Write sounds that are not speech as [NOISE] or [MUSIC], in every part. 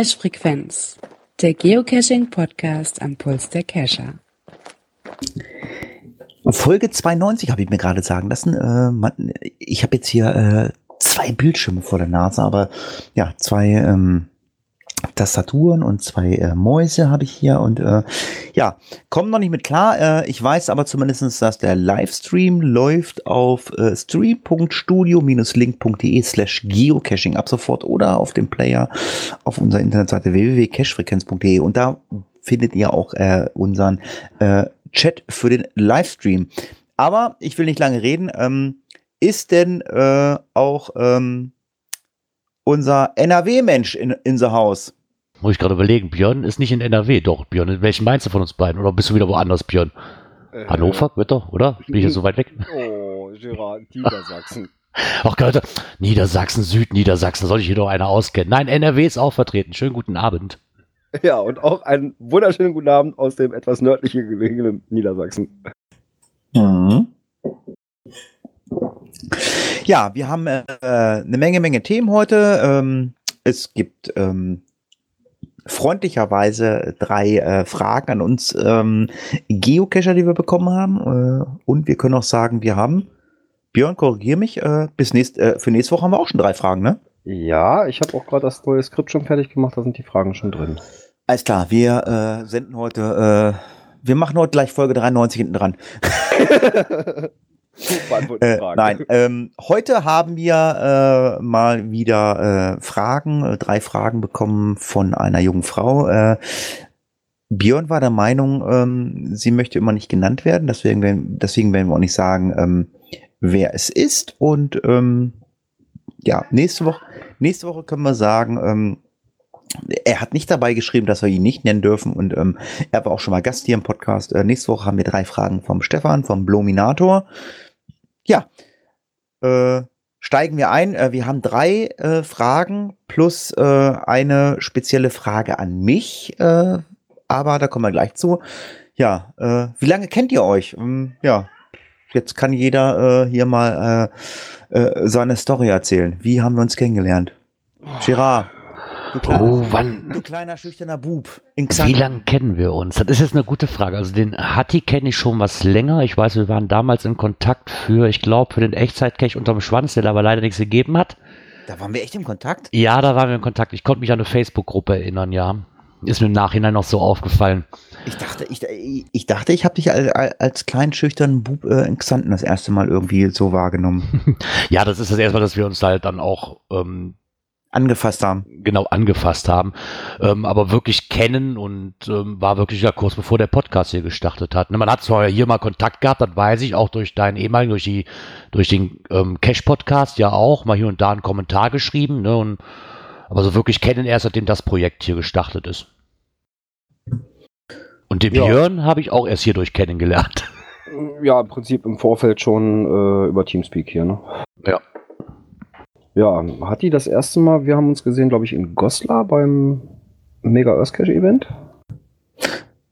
Cache Frequenz, der Geocaching-Podcast am Puls der Cacher. Folge 92 habe ich mir gerade sagen lassen. Äh, man, ich habe jetzt hier äh, zwei Bildschirme vor der Nase, aber ja, zwei ähm, Tastaturen und zwei äh, Mäuse habe ich hier und äh, ja, kommen noch nicht mit klar. Äh, ich weiß aber zumindestens, dass der Livestream läuft auf äh, stream.studio-link.de slash geocaching ab sofort oder auf dem Player auf unserer Internetseite www.cachefrequenz.de und da findet ihr auch äh, unseren äh, Chat für den Livestream. Aber ich will nicht lange reden. Ähm, ist denn äh, auch ähm, unser NRW-Mensch in, in the House? Muss ich gerade überlegen, Björn ist nicht in NRW. Doch, Björn, welchen meinst du von uns beiden? Oder bist du wieder woanders, Björn? Äh, Hannover, wird doch, oder? Bin ich jetzt so weit weg? Oh, Gerard, Niedersachsen. [LAUGHS] Ach Gott, Niedersachsen, Südniedersachsen, soll ich hier doch einer auskennen? Nein, NRW ist auch vertreten. Schönen guten Abend. Ja, und auch einen wunderschönen guten Abend aus dem etwas nördlichen gelegenen Niedersachsen. Mhm. Ja, wir haben äh, eine Menge, Menge Themen heute. Ähm, es gibt ähm, freundlicherweise drei äh, Fragen an uns ähm, Geocacher, die wir bekommen haben. Äh, und wir können auch sagen, wir haben, Björn, korrigier mich, äh, bis nächst, äh, für nächste Woche haben wir auch schon drei Fragen, ne? Ja, ich habe auch gerade das neue Skript schon fertig gemacht, da sind die Fragen schon drin. Alles klar, wir äh, senden heute, wir machen heute gleich Folge 93 hinten dran. [LAUGHS] äh, nein, ähm, heute haben wir äh, mal wieder äh, Fragen, äh, drei Fragen bekommen von einer jungen Frau. Äh, Björn war der Meinung, ähm, sie möchte immer nicht genannt werden, deswegen, deswegen werden wir auch nicht sagen, ähm, wer es ist. Und ähm, ja, nächste Woche, nächste Woche können wir sagen, ähm, er hat nicht dabei geschrieben, dass wir ihn nicht nennen dürfen und ähm, er war auch schon mal Gast hier im Podcast. Äh, nächste Woche haben wir drei Fragen vom Stefan, vom Blominator. Ja, äh, steigen wir ein. Äh, wir haben drei äh, Fragen plus äh, eine spezielle Frage an mich, äh, aber da kommen wir gleich zu. Ja, äh, wie lange kennt ihr euch? Ähm, ja, jetzt kann jeder äh, hier mal äh, äh, seine Story erzählen. Wie haben wir uns kennengelernt? Gerard. Du kleiner, Oh, wann? du kleiner schüchterner Bub. In Wie lange kennen wir uns? Das ist jetzt eine gute Frage. Also den Hatti kenne ich schon was länger. Ich weiß, wir waren damals in Kontakt für, ich glaube, für den Echtzeit-Cache unterm Schwanz, der aber leider nichts gegeben hat. Da waren wir echt im Kontakt. Ja, da waren wir in Kontakt. Ich konnte mich an eine Facebook-Gruppe erinnern, ja. Ist mir im Nachhinein noch so aufgefallen. Ich dachte, ich, ich dachte, ich habe dich als, als kleinen schüchternen Bub äh, in Xanten das erste Mal irgendwie so wahrgenommen. [LAUGHS] Ja, das ist das erste Mal, dass wir uns halt dann auch ähm, Angefasst haben. genau angefasst haben, ähm, aber wirklich kennen und ähm, war wirklich ja kurz bevor der Podcast hier gestartet hat. Ne, man hat zwar hier mal Kontakt gehabt, das weiß ich, auch durch deinen ehemaligen, durch die, durch den ähm, Cash-Podcast ja auch, mal hier und da einen Kommentar geschrieben, ne, und aber so wirklich kennen erst, seitdem das Projekt hier gestartet ist. Und den Ja. Björn habe ich auch erst hierdurch kennengelernt. Ja, im Prinzip im Vorfeld schon äh, über Teamspeak hier, ne? Ja. Ja, hat die das erste Mal, wir haben uns gesehen, glaube ich, in Goslar beim Mega Earth Cache Event.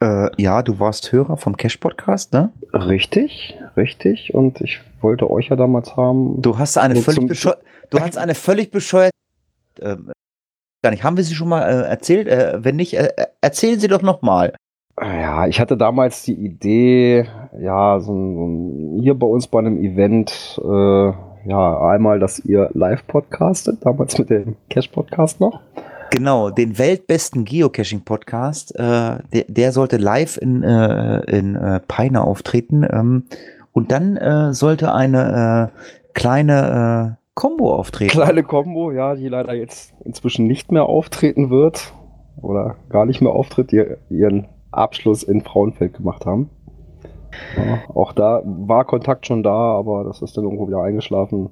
Äh, ja, du warst Hörer vom Cash Podcast, ne? Richtig, richtig. Und ich wollte euch ja damals haben. Du hast eine völlig zum- bescheuert. Du hast eine völlig bescheuert. Ähm, gar nicht. Haben wir sie schon mal äh, erzählt? Äh, wenn nicht, äh, erzählen Sie doch noch mal. Ja, ich hatte damals die Idee, ja, so ein, so ein, hier bei uns bei einem Event, äh, ja, einmal, dass ihr live podcastet, damals mit dem Cache-Podcast noch. Genau, den weltbesten Geocaching-Podcast. Äh, der, der sollte live in, äh, in äh, Peine auftreten. Ähm, und dann äh, sollte eine äh, kleine äh, Combo auftreten. Kleine Combo, ja, die leider jetzt inzwischen nicht mehr auftreten wird oder gar nicht mehr auftritt, die ihren Abschluss in Frauenfeld gemacht haben. Ja, auch da war Kontakt schon da, aber das ist dann irgendwo wieder eingeschlafen.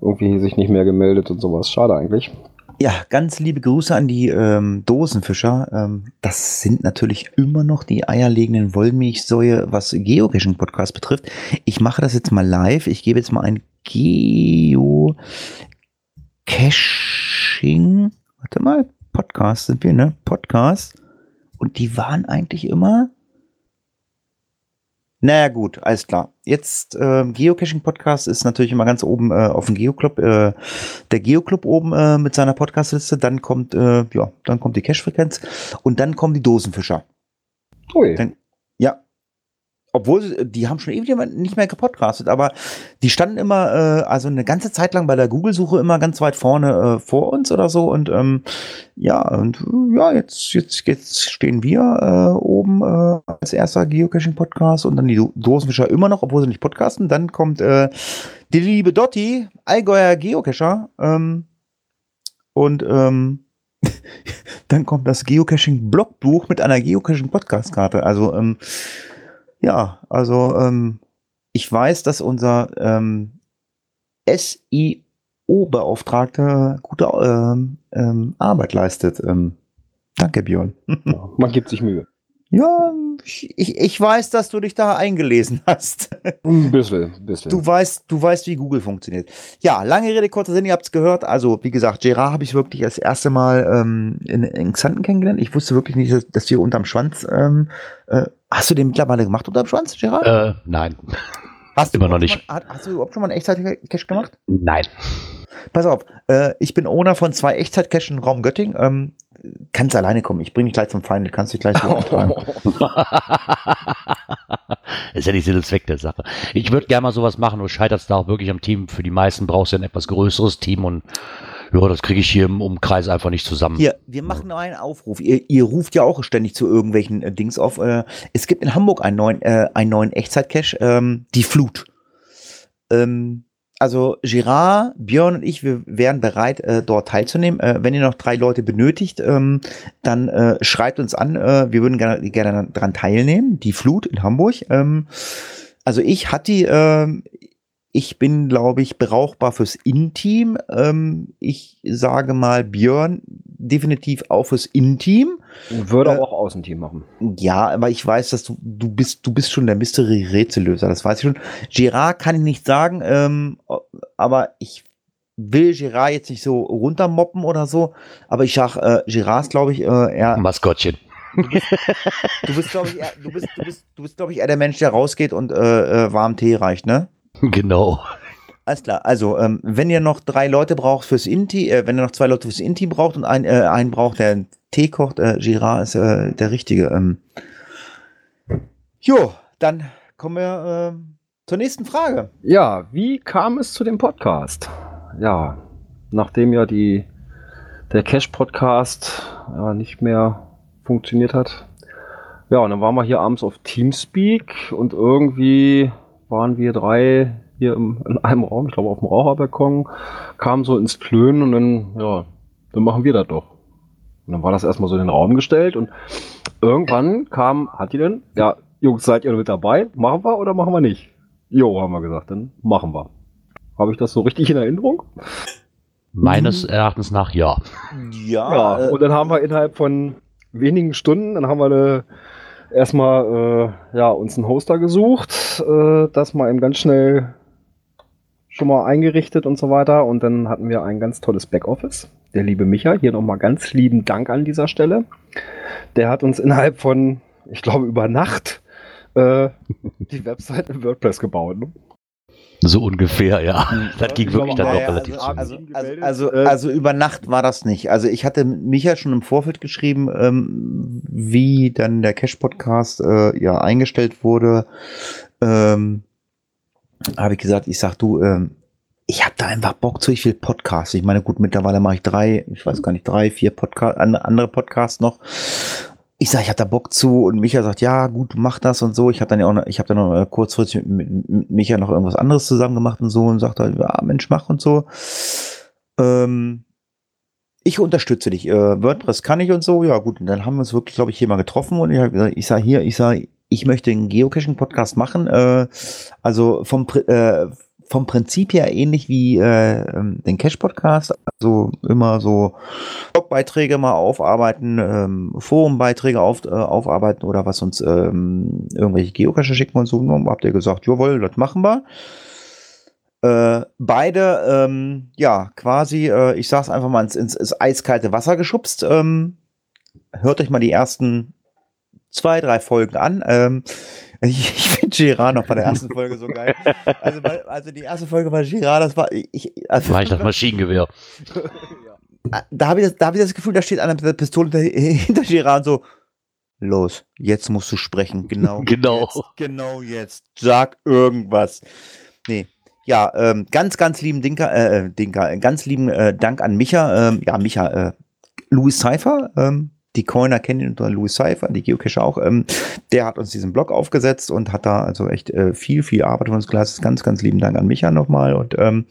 Irgendwie sich nicht mehr gemeldet und sowas. Schade eigentlich. Ja, ganz liebe Grüße an die ähm, Dosenfischer. Ähm, das sind natürlich immer noch die eierlegenden Wollmilchsäue, was Geocaching-Podcast betrifft. Ich mache das jetzt mal live. Ich gebe jetzt mal ein Geocaching. Warte mal, Podcast sind wir, ne? Podcast. Und die waren eigentlich immer Naja, gut, alles klar. Jetzt äh, Geocaching-Podcast ist natürlich immer ganz oben äh, auf dem Geoclub, äh, der Geoclub oben äh, mit seiner Podcastliste. Dann kommt, äh, ja, dann kommt die Cache-Frequenz und dann kommen die Dosenfischer. Ui. Dann. Obwohl, sie- die haben schon ewig nicht mehr gepodcastet, aber die standen immer, äh, also eine ganze Zeit lang bei der Google-Suche immer ganz weit vorne äh, vor uns oder so. Und ähm, ja, und ja, jetzt, jetzt, jetzt stehen wir äh, oben äh, als erster Geocaching-Podcast und dann die Do Dosenfischer immer noch, obwohl sie nicht podcasten. Dann kommt äh, die liebe Dotti, Allgäuer Geocacher. Ähm, und ähm, [LAUGHS] dann kommt das Geocaching-Blogbuch mit einer Geocaching-Podcast-Karte. Also, ähm, ja, also ähm, ich weiß, dass unser ähm, SIO-Beauftragter gute ähm, ähm, Arbeit leistet. Ähm, danke, Björn. Man gibt sich Mühe. Ja, ich, ich ich weiß, dass du dich da eingelesen hast. [LAUGHS] Ein bisschen, ein bisschen. Du weißt, du weißt, wie Google funktioniert. Ja, lange Rede, kurzer Sinn, ihr habt es gehört. Also, wie gesagt, Gerard habe ich wirklich das erste Mal ähm, in, in Xanten kennengelernt. Ich wusste wirklich nicht, dass, dass wir unterm Schwanz. Ähm, äh, hast du den mittlerweile gemacht unterm Schwanz, Gerard? Äh, nein. hast du immer noch nicht. Mal, hast du überhaupt schon mal einen Echtzeit-Cache gemacht? Nein. Pass auf, äh, ich bin Owner von zwei Echtzeit-Caches im Raum Göttingen. Ähm, kannst alleine kommen. Ich bringe dich gleich zum Feind. Kannst dich gleich beauftragen. [LAUGHS] ist ja nicht Sinn und Zweck der Sache. Ich würde gerne mal sowas machen, nur scheitert es da auch wirklich am Team. Für die meisten brauchst du ein etwas größeres Team und ja, das kriege ich hier im Umkreis einfach nicht zusammen. Hier, wir machen einen Aufruf. Ihr, ihr ruft ja auch ständig zu irgendwelchen äh, Dings auf. Äh, es gibt in Hamburg einen neuen, äh, einen neuen Echtzeit-Cache, ähm, die Flut. Ähm, also Girard, Björn und ich, wir wären bereit, äh, dort teilzunehmen. Äh, wenn ihr noch drei Leute benötigt, ähm, dann äh, schreibt uns an. Äh, wir würden gerne, gerne daran teilnehmen. Die Flut in Hamburg. Ähm, also ich hatte ähm, ich bin, glaube ich, brauchbar fürs In-Team. Ähm, ich sage mal, Björn, definitiv auch fürs In-Team. Würde Äh, auch Außenteam machen. Ja, aber ich weiß, dass du, du bist, du bist schon der Mystery-Rätsellöser, das weiß ich schon. Gerard kann ich nicht sagen, ähm, aber ich will Gerard jetzt nicht so runtermoppen oder so, aber ich sag, äh, Gerard ist, glaube ich, äh, eher, Maskottchen. du bist, glaube ich, eher, du bist, du bist, du bist, glaube ich, eher der Mensch, der rausgeht und äh, äh, warm Tee reicht, ne? [LAUGHS] Genau. Alles klar. Also, ähm, wenn ihr noch drei Leute braucht fürs Inti, äh, wenn ihr noch zwei Leute fürs Inti braucht und ein, äh, einen braucht, der einen Tee kocht, äh, Girard ist äh, der Richtige. Ähm. Jo, dann kommen wir ähm, zur nächsten Frage. Ja, wie kam es zu dem Podcast? Ja, nachdem ja die, der Cash-Podcast ja, nicht mehr funktioniert hat. Ja, und dann waren wir hier abends auf Teamspeak und irgendwie waren wir drei hier im, in einem Raum, ich glaube auf dem Raucherbalkon, kamen so ins Klönen und dann, ja, dann machen wir das doch. Und dann war das erstmal so in den Raum gestellt und irgendwann kam, hat die denn? Ja, Jungs, seid ihr mit dabei? Machen wir oder machen wir nicht? Jo, haben wir gesagt, dann machen wir. Habe ich das so richtig in Erinnerung? Meines Erachtens nach ja. Ja, Ja, äh, und dann haben wir innerhalb von wenigen Stunden, dann haben wir eine, erstmal äh, ja, uns einen Hoster gesucht, äh, das mal eben ganz schnell schon mal eingerichtet und so weiter. Und dann hatten wir ein ganz tolles Backoffice. Der liebe Micha, hier nochmal ganz lieben Dank an dieser Stelle. Der hat uns innerhalb von, ich glaube, über Nacht äh, die Website in WordPress gebaut. Ne? So ungefähr, ja. Das ging Ich wirklich dann doch relativ also, zügig. also, also, Gemeldet, also, äh, also über Nacht war das nicht. Also ich hatte Micha schon im Vorfeld geschrieben, ähm, wie dann der Cash-Podcast äh, ja eingestellt wurde. Ähm, habe ich gesagt, ich sag du, ähm, ich habe da einfach Bock zu, ich will Podcasts. Ich meine, gut, mittlerweile mache ich drei, ich weiß gar nicht, drei, vier Podcast, andere Podcasts noch. Ich sag, ich hab da Bock zu und Micha sagt, ja, gut, mach das und so. Ich habe dann ja auch noch, ich habe dann noch äh, kurzfristig mit, mit, Micha noch irgendwas anderes zusammen gemacht und so und sagt halt, ja, Mensch, mach und so. Ähm, ich unterstütze dich. Äh, WordPress kann ich und so. Ja, gut, und dann haben wir uns wirklich, glaube ich, hier mal getroffen und ich habe gesagt, ich sage hier, ich sage, ich möchte einen Geocaching-Podcast machen. Äh, also vom, äh, vom Prinzip her ähnlich wie äh, ähm, den Cache-Podcast. Also immer so Blogbeiträge mal aufarbeiten, ähm, Forumbeiträge auf, äh, aufarbeiten oder was uns ähm, irgendwelche Geocache schicken und so. Und habt ihr gesagt, jawohl, das machen wir. Äh, beide, ähm, ja, quasi, äh, ich sag's einfach mal, ins, ins, eiskalte Wasser geschubst. Ähm, hört euch mal die ersten zwei, drei Folgen an. Ich, ich finde Girard noch bei der ersten Folge so geil. Also, also die erste Folge war Girard, das war ich. Also, War ich das Maschinengewehr. [LAUGHS] da habe ich, das- da hab ich das Gefühl, da steht einer mit der Pistole hinter, hinter Girard so. Los, jetzt musst du sprechen. Genau. [LAUGHS] Genau. Jetzt, genau jetzt. Sag irgendwas. Nee. Ja, ähm, ganz, ganz lieben Dinker, äh, Dinker, äh, ganz lieben äh, Dank an Micha. Ähm, ja, Micha, äh, Louis Cypher, ähm, die Coiner kennen ihn unter Louis Cypher, die Geocacher auch. Ähm, der hat uns diesen Blog aufgesetzt und hat da also echt äh, viel, viel Arbeit von uns geleistet. Ganz, ganz lieben Dank an Micha nochmal. Und ähm,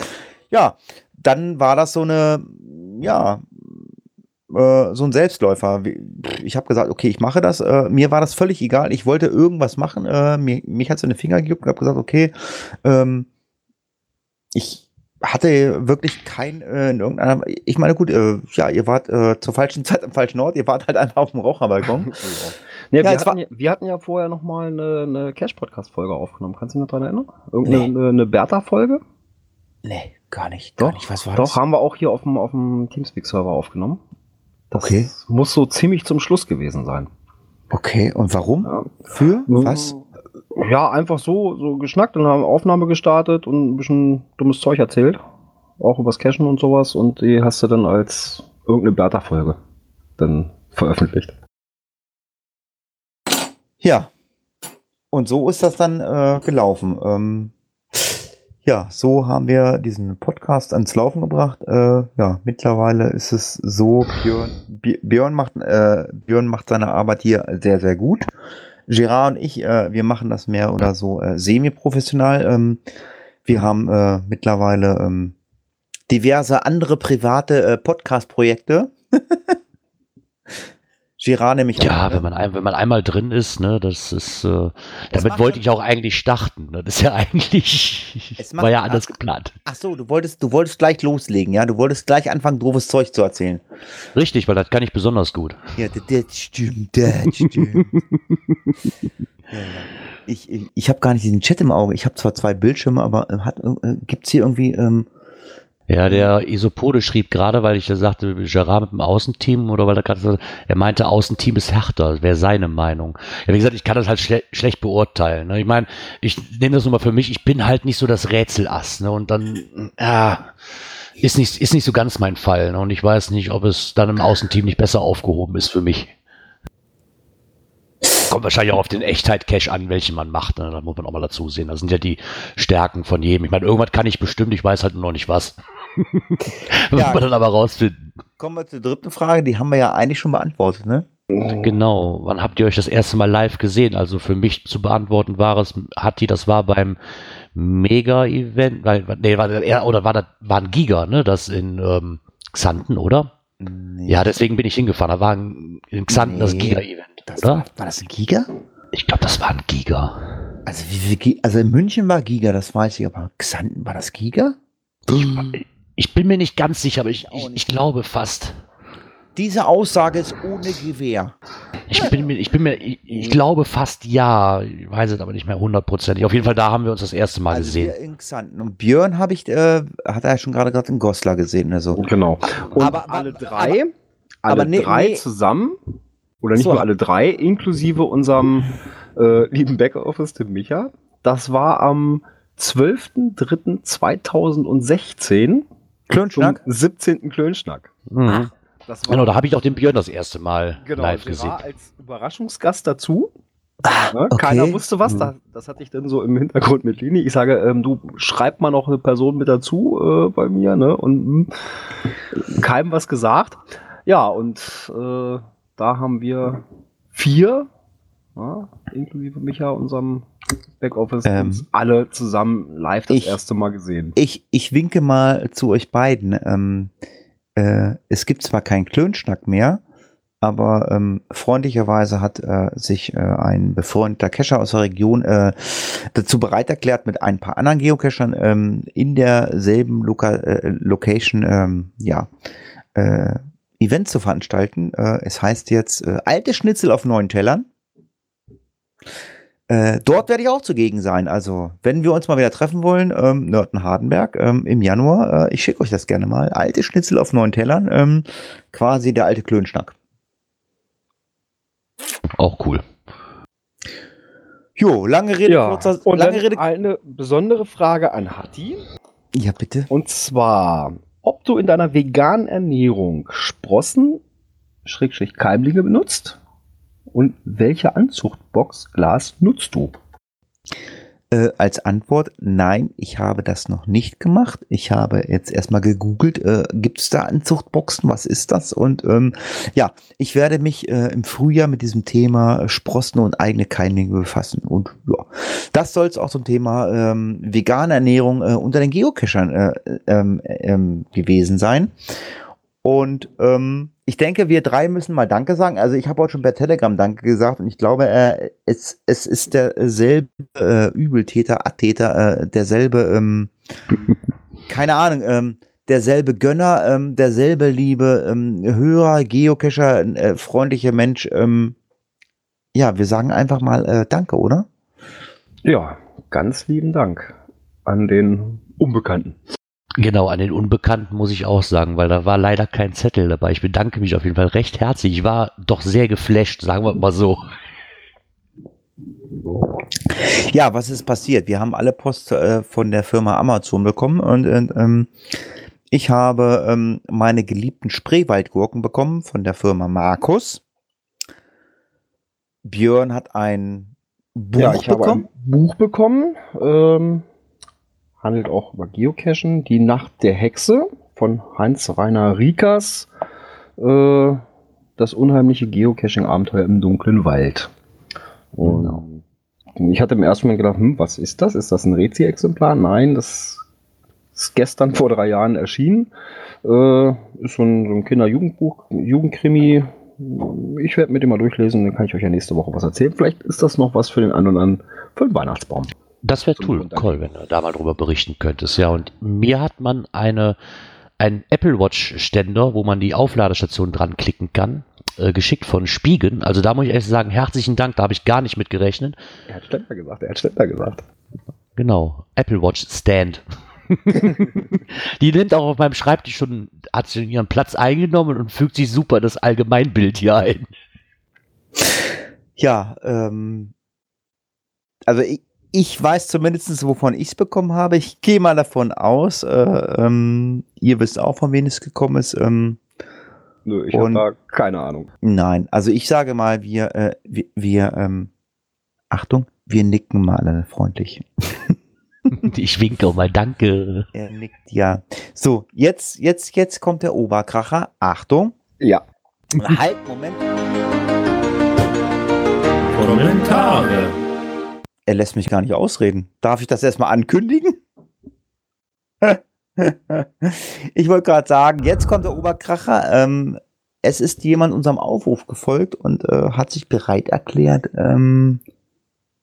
ja, dann war das so eine, ja, äh, so ein Selbstläufer. Ich habe gesagt, okay, ich mache das. Äh, mir war das völlig egal. Ich wollte irgendwas machen. Äh, mir, mich hat so eine Finger gejuckt und habe gesagt, okay, ähm, ich hatte wirklich kein äh, in irgendeiner. Ich meine, gut, äh, ja, ihr wart äh, zur falschen [LAUGHS] Zeit am falschen Ort. Ihr wart halt einfach auf dem Raucherbalkon. [LAUGHS] Ja, Ja, wir, hatten, ja- wir hatten ja vorher noch mal eine, eine Cash-Podcast-Folge aufgenommen. Kannst du dich noch dran erinnern? Irgendeine eine, eine Bertha-Folge? nee, gar nicht. Doch, gar nicht. Was war Doch, das? haben wir auch hier auf dem, auf dem Teamspeak-Server aufgenommen. Das Okay. muss so ziemlich zum Schluss gewesen sein. Okay, und warum? Ja. Für? Was? Ja, einfach so, so geschnackt und haben Aufnahme gestartet und ein bisschen dummes Zeug erzählt. Auch übers Cashen und sowas. Und die hast du dann als irgendeine Bertha-Folge dann veröffentlicht. Ja. Und so ist das dann äh, gelaufen. Ähm, ja, so haben wir diesen Podcast ans Laufen gebracht. Äh, ja, mittlerweile ist es so, Björn, Björn, macht, äh, Björn macht seine Arbeit hier sehr, sehr gut. Gerard und ich, äh, wir machen das mehr oder so äh, semi-professional. Ähm, wir haben äh, mittlerweile ähm, diverse andere private äh, Podcast-Projekte. [LAUGHS] Gerard nämlich Ja, auch, wenn man, ein, wenn man einmal drin ist, ne, das ist, äh, Es damit wollte ich auch eigentlich starten. Ne? Das ist ja [LAUGHS] eigentlich, Es war ja anders geplant. Ach so, du wolltest, du wolltest gleich loslegen, ja? Du wolltest gleich anfangen, doofes Zeug zu erzählen. Richtig, weil das kann ich besonders gut. Ja, das, das stimmt, das [LAUGHS] stimmt. ja, ja. Ich, ich, ich habe gar nicht diesen Chat im Auge. Ich habe zwar zwei Bildschirme, aber äh, äh, gibt's hier irgendwie, ähm, Ja, der Isopode schrieb gerade, weil ich ja sagte, Gerard mit dem Außenteam oder weil er gerade er meinte, Außenteam ist härter, wäre seine Meinung. Ja, wie gesagt, ich kann das halt schle schlecht beurteilen. Ne? Ich meine, ich nehme das nur mal für mich, ich bin halt nicht so das Rätselass, ne? Und dann, ja, ist nicht, ist nicht so ganz mein Fall. Ne? Und ich weiß nicht, ob es dann im Außenteam nicht besser aufgehoben ist für mich. Kommt wahrscheinlich auch auf den Echtheit-Cache an, welchen man macht. Ne? Da muss man auch mal dazu sehen. Das sind ja die Stärken von jedem. Ich meine, irgendwas kann ich bestimmt, ich weiß halt nur noch nicht was. [LAUGHS] Muss Ja. man dann aber rausfinden. kommen wir zur dritten Frage, die haben wir ja eigentlich schon beantwortet, ne? Genau. Wann habt ihr euch das erste Mal live gesehen? Also für mich zu beantworten war es, Hatti, das war beim Mega-Event, nee, war, er- oder war das, war ein Giga, ne? Das in ähm, Xanten, oder? Nee, Ja, deswegen bin ich hingefahren. Da war ein, in Xanten das Nee, Giga-Event, das oder? war, war das ein Giga? Ich glaube, das war ein Giga. Also, wie Gi- also in München war Giga, das weiß ich, aber Xanten war das Giga? Ich bin mir nicht ganz sicher, aber ich, ich, ich glaube fast. Diese Aussage ist ohne Gewehr. Ich bin mir, ich bin mir, ich, ich glaube fast ja. Ich weiß es aber nicht mehr hundertprozentig. Auf jeden Fall, da haben wir uns das erste Mal Also gesehen. wir in Xanten. Und Björn habe ich, äh, hat er ja schon gerade gerade in Goslar gesehen, also. Genau. Und Aber- alle drei, aber- alle aber nee, drei nee. zusammen, oder nicht So. nur alle drei, inklusive unserem äh, lieben Backoffice, dem Micha, das war am 12.03.2016 zum Klönschnack? 17. Klönschnack. Mhm. Das Genau, da habe ich auch den Björn das erste Mal genau, live gesehen. als Überraschungsgast dazu. Ne? okay. Keiner wusste was. Mhm. Da, das hatte ich dann so im Hintergrund mit Lini. Ich sage, ähm, du schreib mal noch eine Person mit dazu äh, bei mir, ne? Und mh, keinem was gesagt. Ja, und äh, da haben wir vier, ja, inklusive Micha, unserem Backoffice, Ähm, uns alle zusammen live das ich- erste Mal gesehen. Ich, ich winke mal zu euch beiden. Ähm, äh, es gibt zwar keinen Klönschnack mehr, aber ähm, freundlicherweise hat äh, sich äh, ein befreundeter Cacher aus der Region äh, dazu bereit erklärt, mit ein paar anderen Geocachern ähm, in derselben Loka äh, Location ähm, ja, äh, Event zu veranstalten. Äh, es heißt jetzt äh, alte Schnitzel auf neuen Tellern. Äh, dort werde ich auch zugegen sein. Also, wenn wir uns mal wieder treffen wollen, ähm, Nörten-Hardenberg ähm, im Januar, äh, ich schicke euch das gerne mal. Alte Schnitzel auf neuen Tellern, ähm, quasi der alte Klönschnack. Auch cool. Jo, lange Rede, Ja, kurzer, und lange dann Rede. eine besondere Frage an Hatti. Ja, bitte. Und zwar, ob du in deiner veganen Ernährung Sprossen, Schrägstrich Keimlinge benutzt und welche Anzuchtbox Glas nutzt du? Äh, als Antwort, nein, ich habe das noch nicht gemacht. Ich habe jetzt erstmal gegoogelt, äh, gibt es da Anzuchtboxen, was ist das? Und ähm, ja, ich werde mich äh, im Frühjahr mit diesem Thema Sprossen und eigene Keimlinge befassen. Und ja, das soll es auch zum Thema ähm, vegane Ernährung äh, unter den Geocachern äh, ähm, ähm, gewesen sein. Und ähm, ich denke, wir drei müssen mal Danke sagen. Also ich habe heute schon per Telegram Danke gesagt und ich glaube, äh, es, es ist derselbe äh, Übeltäter, Attäter, äh, derselbe, ähm, [LAUGHS] keine Ahnung, ähm, derselbe Gönner, ähm, derselbe liebe ähm, Hörer, Geocacher, äh, freundliche Mensch. Ähm, ja, wir sagen einfach mal äh, Danke, oder? Ja, ganz lieben Dank an den Unbekannten. Genau, an den Unbekannten muss ich auch sagen, weil da war leider kein Zettel dabei. Ich bedanke mich auf jeden Fall recht herzlich. Ich war doch sehr geflasht, sagen wir mal so. Ja, was ist passiert? Wir haben alle Post äh, von der Firma Amazon bekommen und, und ähm, ich habe ähm, meine geliebten Spreewaldgurken bekommen von der Firma Markus. Björn hat ein Buch ja, ich habe bekommen. ein Buch bekommen. Ähm, handelt auch über Geocachen. Die Nacht der Hexe von Heinz-Rainer Riekers. Äh, das unheimliche Geocaching-Abenteuer im dunklen Wald. Und ich hatte im ersten Moment gedacht, hm, was ist das? Ist das ein Rezi-Exemplar? Nein, das ist gestern vor drei Jahren erschienen. Äh, ist so ein, so ein Kinder-Jugendbuch, Jugendkrimi. Ich werde mit dem mal durchlesen, dann kann ich euch ja nächste Woche was erzählen. Vielleicht ist das noch was für den einen oder anderen für den Weihnachtsbaum. Das wäre cool, cool, wenn du da mal drüber berichten könntest. Ja, und mir hat man eine, einen Apple Watch Ständer, wo man die Aufladestation dran klicken kann, äh, geschickt von Spiegen. Also da muss ich ehrlich sagen, herzlichen Dank, da habe ich gar nicht mit gerechnet. Er hat Ständer gesagt, er hat Ständer gesagt. Genau, Apple Watch Stand. [LAUGHS] die nimmt auch auf meinem Schreibtisch schon, hat schon ihren Platz eingenommen und fügt sich super das Allgemeinbild hier ein. Ja, ähm, also ich, ich weiß zumindest, wovon ich es bekommen habe. Ich gehe mal davon aus, äh, ähm, ihr wisst auch, von wem es gekommen ist. Ähm, Nö, ich habe da keine Ahnung. nein, also ich sage mal, wir, äh, wir, wir ähm, Achtung, wir nicken mal alle freundlich. [LAUGHS] Ich winke auch mal Danke. Er nickt ja. So, jetzt, jetzt, jetzt kommt der Oberkracher. Achtung. Ja. halt, Moment. Kommentare. Er lässt mich gar nicht ausreden. Darf ich das erstmal ankündigen? [LAUGHS] ich wollte gerade sagen, jetzt kommt der Oberkracher. Ähm, es ist jemand unserem Aufruf gefolgt und äh, hat sich bereit erklärt, ähm,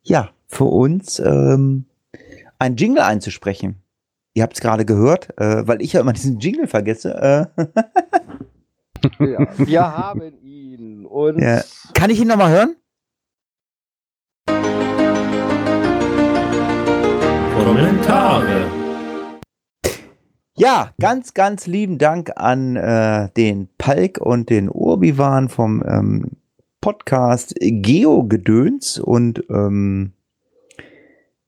ja, für uns ähm, ein Jingle einzusprechen. Ihr habt es gerade gehört, äh, weil ich ja immer diesen Jingle vergesse. Äh, [LAUGHS] ja. Wir haben ihn. Und Ja. kann ich ihn nochmal hören? Kommentare. Ja, ganz, ganz lieben Dank an äh, den Palk und den Urbiwan vom ähm, Podcast Geo-Gedöns und ähm,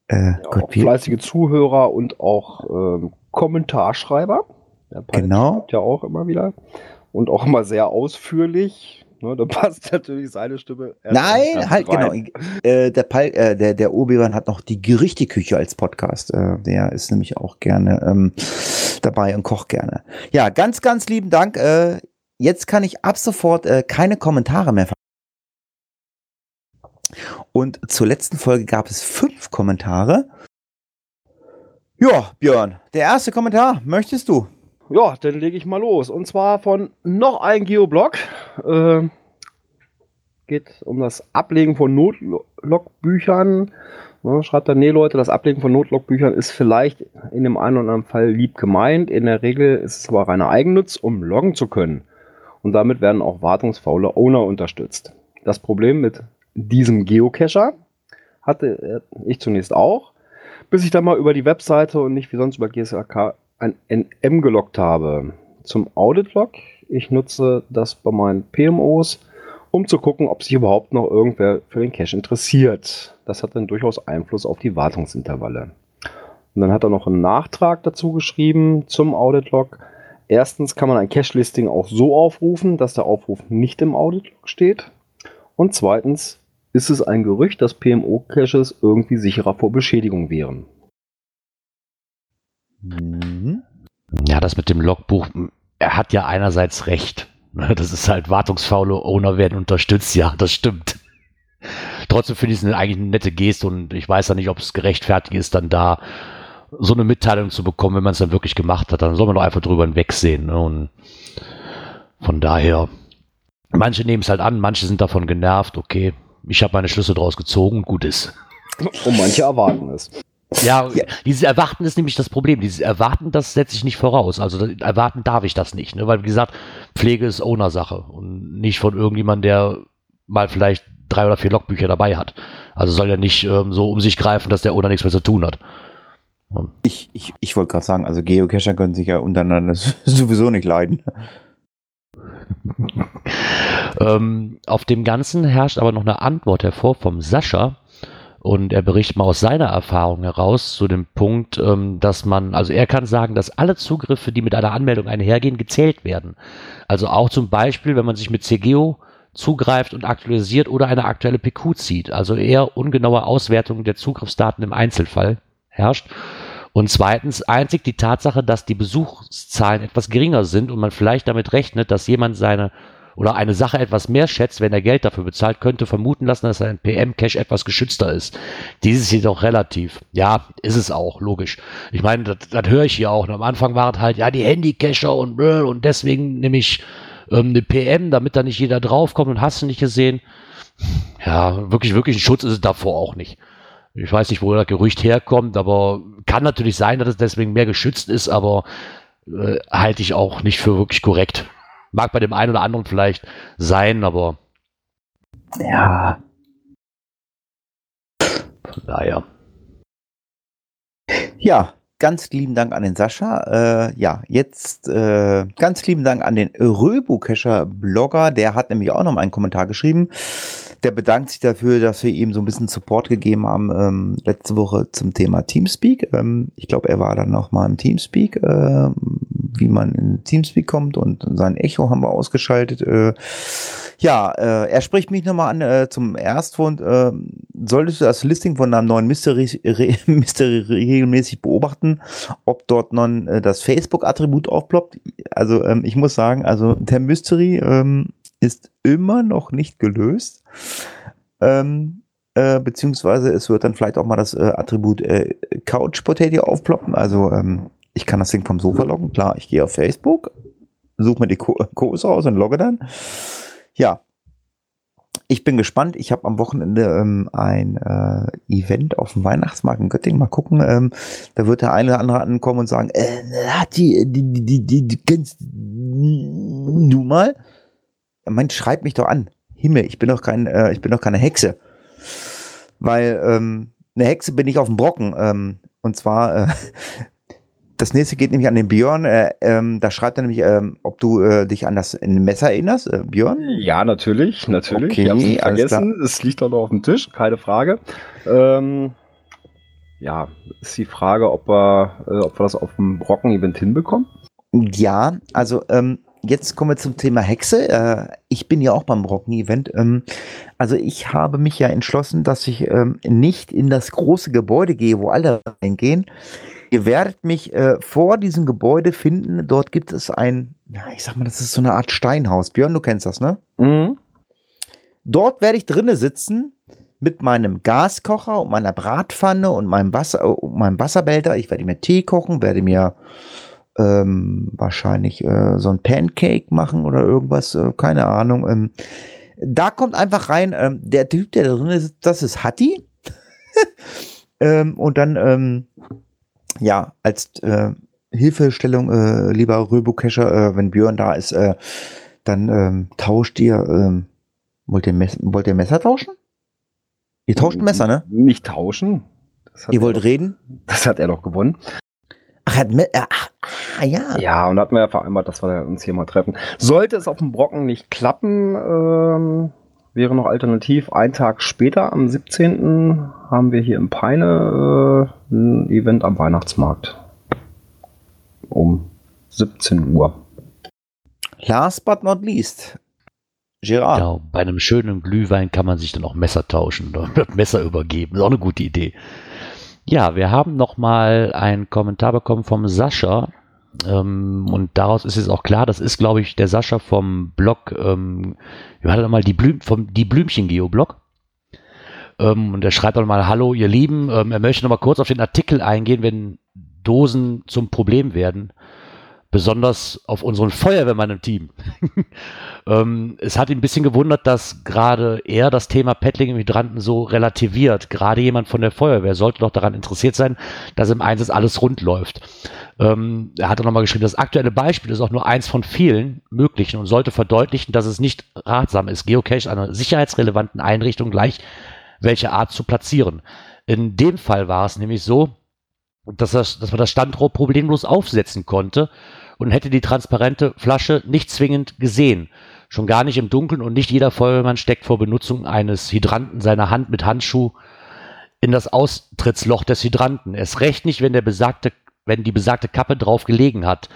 äh, ja, Gott, fleißige Zuhörer und auch ähm, Kommentarschreiber. Der Palk Genau. ja auch immer wieder. Und auch immer sehr ausführlich. Ne, da [LAUGHS] passt natürlich seine Stimme. Nein, halt rein. genau. Äh, der Palk, äh, der, der Urbiwan hat noch die Gerichteküche als Podcast. Äh, der ist nämlich auch gerne ähm, dabei und kocht gerne. Ja, ganz, ganz lieben Dank. Äh, jetzt kann ich ab sofort äh, keine Kommentare mehr Und zur letzten Folge gab es fünf Kommentare. Ja, Björn, der erste Kommentar, möchtest du? Ja, dann lege ich mal los. Und zwar von noch ein Geoblog. Äh, geht um das Ablegen von Notlogbüchern. Ne, schreibt er, nee Leute, das Ablegen von Notlogbüchern ist vielleicht in dem einen oder anderen Fall lieb gemeint. In der Regel ist es aber reiner Eigennutz, um loggen zu können. Und damit werden auch wartungsfaule Owner unterstützt. Das Problem mit diesem Geocacher hatte ich zunächst auch, bis ich dann mal über die Webseite und nicht wie sonst über GSAK ein NM gelockt habe. Zum Audit-Log. Ich nutze das bei meinen PMOs, um zu gucken, ob sich überhaupt noch irgendwer für den Cache interessiert. Das hat dann durchaus Einfluss auf die Wartungsintervalle. Und dann hat er noch einen Nachtrag dazu geschrieben zum Audit-Log. Erstens kann man ein Cache-Listing auch so aufrufen, dass der Aufruf nicht im Audit-Log steht. Und zweitens ist es ein Gerücht, dass PMO-Caches irgendwie sicherer vor Beschädigung wären. Ja, das mit dem Logbuch, er hat ja einerseits recht. Ne, Das ist halt wartungsfaule Owner werden unterstützt, ja, das stimmt. Trotzdem finde ich es eigentlich eine nette Geste und ich weiß ja nicht, ob es gerechtfertigt ist, dann da so eine Mitteilung zu bekommen, wenn man es dann wirklich gemacht hat. Dann soll man doch einfach drüber hinwegsehen. Ne? Und von daher, manche nehmen es halt an, manche sind davon genervt. Okay, ich habe meine Schlüsse draus gezogen, gut ist. Und manche erwarten es. Ja, Ja. dieses Erwarten ist nämlich das Problem. Dieses Erwarten, das setze ich nicht voraus. Also erwarten darf ich das nicht, ne? weil wie gesagt, Pflege ist Owner-Sache und nicht von irgendjemandem, der mal vielleicht drei oder vier Logbücher dabei hat. Also soll ja nicht ähm, so um sich greifen, dass der Owner nichts mehr zu tun hat. Ich, ich, ich wollte gerade sagen, also Geocacher können sich ja untereinander [LAUGHS] sowieso nicht leiden. [LAUGHS] Ähm, auf dem Ganzen herrscht aber noch eine Antwort hervor vom Sascha. Und er berichtet mal aus seiner Erfahrung heraus zu dem Punkt, ähm, dass man, also er kann sagen, dass alle Zugriffe, die mit einer Anmeldung einhergehen, gezählt werden. Also auch zum Beispiel, wenn man sich mit CGO zugreift und aktualisiert oder eine aktuelle PQ zieht. Also eher ungenaue Auswertung der Zugriffsdaten im Einzelfall herrscht. Und zweitens einzig die Tatsache, dass die Besuchszahlen etwas geringer sind und man vielleicht damit rechnet, dass jemand seine oder eine Sache etwas mehr schätzt, wenn er Geld dafür bezahlt, könnte vermuten lassen, dass ein PM-Cache etwas geschützter ist. Dies ist jedoch relativ. Ja, ist es auch, logisch. Ich meine, das, das höre ich hier auch. Und am Anfang war es halt, ja, die Handy-Cacher und und deswegen nehme ich ähm, eine PM, damit da nicht jeder draufkommt und hast du nicht gesehen. Ja, wirklich, wirklich ein Schutz ist es davor auch nicht. Ich weiß nicht, wo das Gerücht herkommt, aber kann natürlich sein, dass es deswegen mehr geschützt ist, aber äh, halte ich auch nicht für wirklich korrekt. Mag bei dem einen oder anderen vielleicht sein, aber Ja. von daher. Ja, ganz lieben Dank an den Sascha. Äh, ja, jetzt äh, ganz lieben Dank an den Röbu-Cacher-Blogger. Der hat nämlich auch noch mal einen Kommentar geschrieben. Der bedankt sich dafür, dass wir ihm so ein bisschen Support gegeben haben ähm, letzte Woche zum Thema Teamspeak. Ähm, ich glaube, er war dann noch mal im Teamspeak, äh, wie man in Teamspeak kommt und sein Echo haben wir ausgeschaltet. Äh, ja, äh, er spricht mich nochmal an äh, zum Erstfund. Äh, solltest du das Listing von deinem neuen Mystery, re, [LAUGHS] Mystery regelmäßig beobachten, ob dort noch äh, das Facebook-Attribut aufploppt? Also ähm, ich muss sagen, also der Mystery ähm, ist immer noch nicht gelöst. Ähm, äh, beziehungsweise es wird dann vielleicht auch mal das äh, Attribut äh, Couch Potato aufploppen. Also ähm, ich kann das Ding vom Sofa loggen. Klar, ich gehe auf Facebook, suche mir die Codes [LAUGHS] raus und logge dann. Ja, ich bin gespannt. Ich habe am Wochenende ähm, ein äh, Event auf dem Weihnachtsmarkt in Göttingen. Mal gucken. Ähm, da wird der eine oder andere ankommen und sagen, äh, hat die, die, die, die, die, kennst du mal? Meint, schreib mich doch an. Himmel, ich bin doch kein, äh, ich bin doch keine Hexe. Weil ähm, eine Hexe bin ich auf dem Brocken. Ähm, und zwar, äh, das nächste geht nämlich an den Björn. Äh, ähm, da schreibt er nämlich, ähm, ob du äh, dich an das Messer erinnerst, äh, Björn? Ja, natürlich, natürlich. Okay, ich nicht alles vergessen. Es liegt doch noch auf dem Tisch, keine Frage. Ähm, ja, ist die Frage, ob wir, äh, ob wir das auf dem Brocken-Event hinbekommen. Ja, also ähm, jetzt kommen wir zum Thema Hexe. Äh, ich bin ja auch beim Brocken-Event. Ähm, also ich habe mich ja entschlossen, dass ich ähm, nicht in das große Gebäude gehe, wo alle reingehen. Ihr werdet mich äh, vor diesem Gebäude finden. Dort gibt es ein, ja, ich sag mal, das ist so eine Art Steinhaus. Björn, du kennst das, ne? Mhm. Dort werde ich drinnen sitzen mit meinem Gaskocher und meiner Bratpfanne und meinem Wasser und meinem Wasserbehälter. Ich werde mir Tee kochen, werde mir ähm, wahrscheinlich äh, so ein Pancake machen oder irgendwas, äh, keine Ahnung. Ähm, da kommt einfach rein, ähm, der Typ, der da drin ist, das ist Hatti. [LAUGHS] ähm, und dann, ähm, ja, als äh, Hilfestellung, äh, lieber Röbo-Kescher, äh, wenn Björn da ist, äh, dann ähm, tauscht ihr, ähm, wollt ihr, Mess wollt ihr Messer tauschen? Ihr tauscht ein Messer, ne? Nicht tauschen. Ihr wollt doch, reden? Das hat er doch gewonnen. Ach, hat äh, ach, ah, ja. Ja, und da hatten wir ja vereinbart, dass wir uns hier mal treffen. Sollte es auf dem Brocken nicht klappen, ähm, wäre noch alternativ. Ein Tag später, am 17. haben wir hier in Peine äh, ein Event am Weihnachtsmarkt. Um 17 Uhr. Last but not least. Gerard. Ja, bei einem schönen Glühwein kann man sich dann auch Messer tauschen oder [LAUGHS] Messer übergeben. Ist auch eine gute Idee. Ja, wir haben noch mal einen Kommentar bekommen vom Sascha. Ähm, und daraus ist es auch klar, das ist, glaube ich, der Sascha vom Blog, ähm, wie war das nochmal, die, Blüm, vom, die Blümchen-Geo-Blog. Ähm, und er schreibt auch mal, hallo ihr Lieben, ähm, er möchte noch mal kurz auf den Artikel eingehen, wenn Dosen zum Problem werden besonders auf unseren Feuerwehrmann im Team. [LAUGHS] ähm, es hat ihn ein bisschen gewundert, dass gerade er das Thema Paddling im Hydranten so relativiert. Gerade jemand von der Feuerwehr sollte doch daran interessiert sein, dass im Einsatz alles rund läuft. Ähm, er hat auch nochmal geschrieben, das aktuelle Beispiel ist auch nur eins von vielen möglichen und sollte verdeutlichen, dass es nicht ratsam ist, Geocache einer sicherheitsrelevanten Einrichtung gleich welche Art zu platzieren. In dem Fall war es nämlich so, dass, das, dass man das Standrohr problemlos aufsetzen konnte und hätte die transparente Flasche nicht zwingend gesehen. Schon gar nicht im Dunkeln und nicht jeder Feuerwehrmann steckt vor Benutzung eines Hydranten seine Hand mit Handschuh in das Austrittsloch des Hydranten. Es recht nicht, wenn der besagte wenn die besagte Kappe drauf gelegen hat,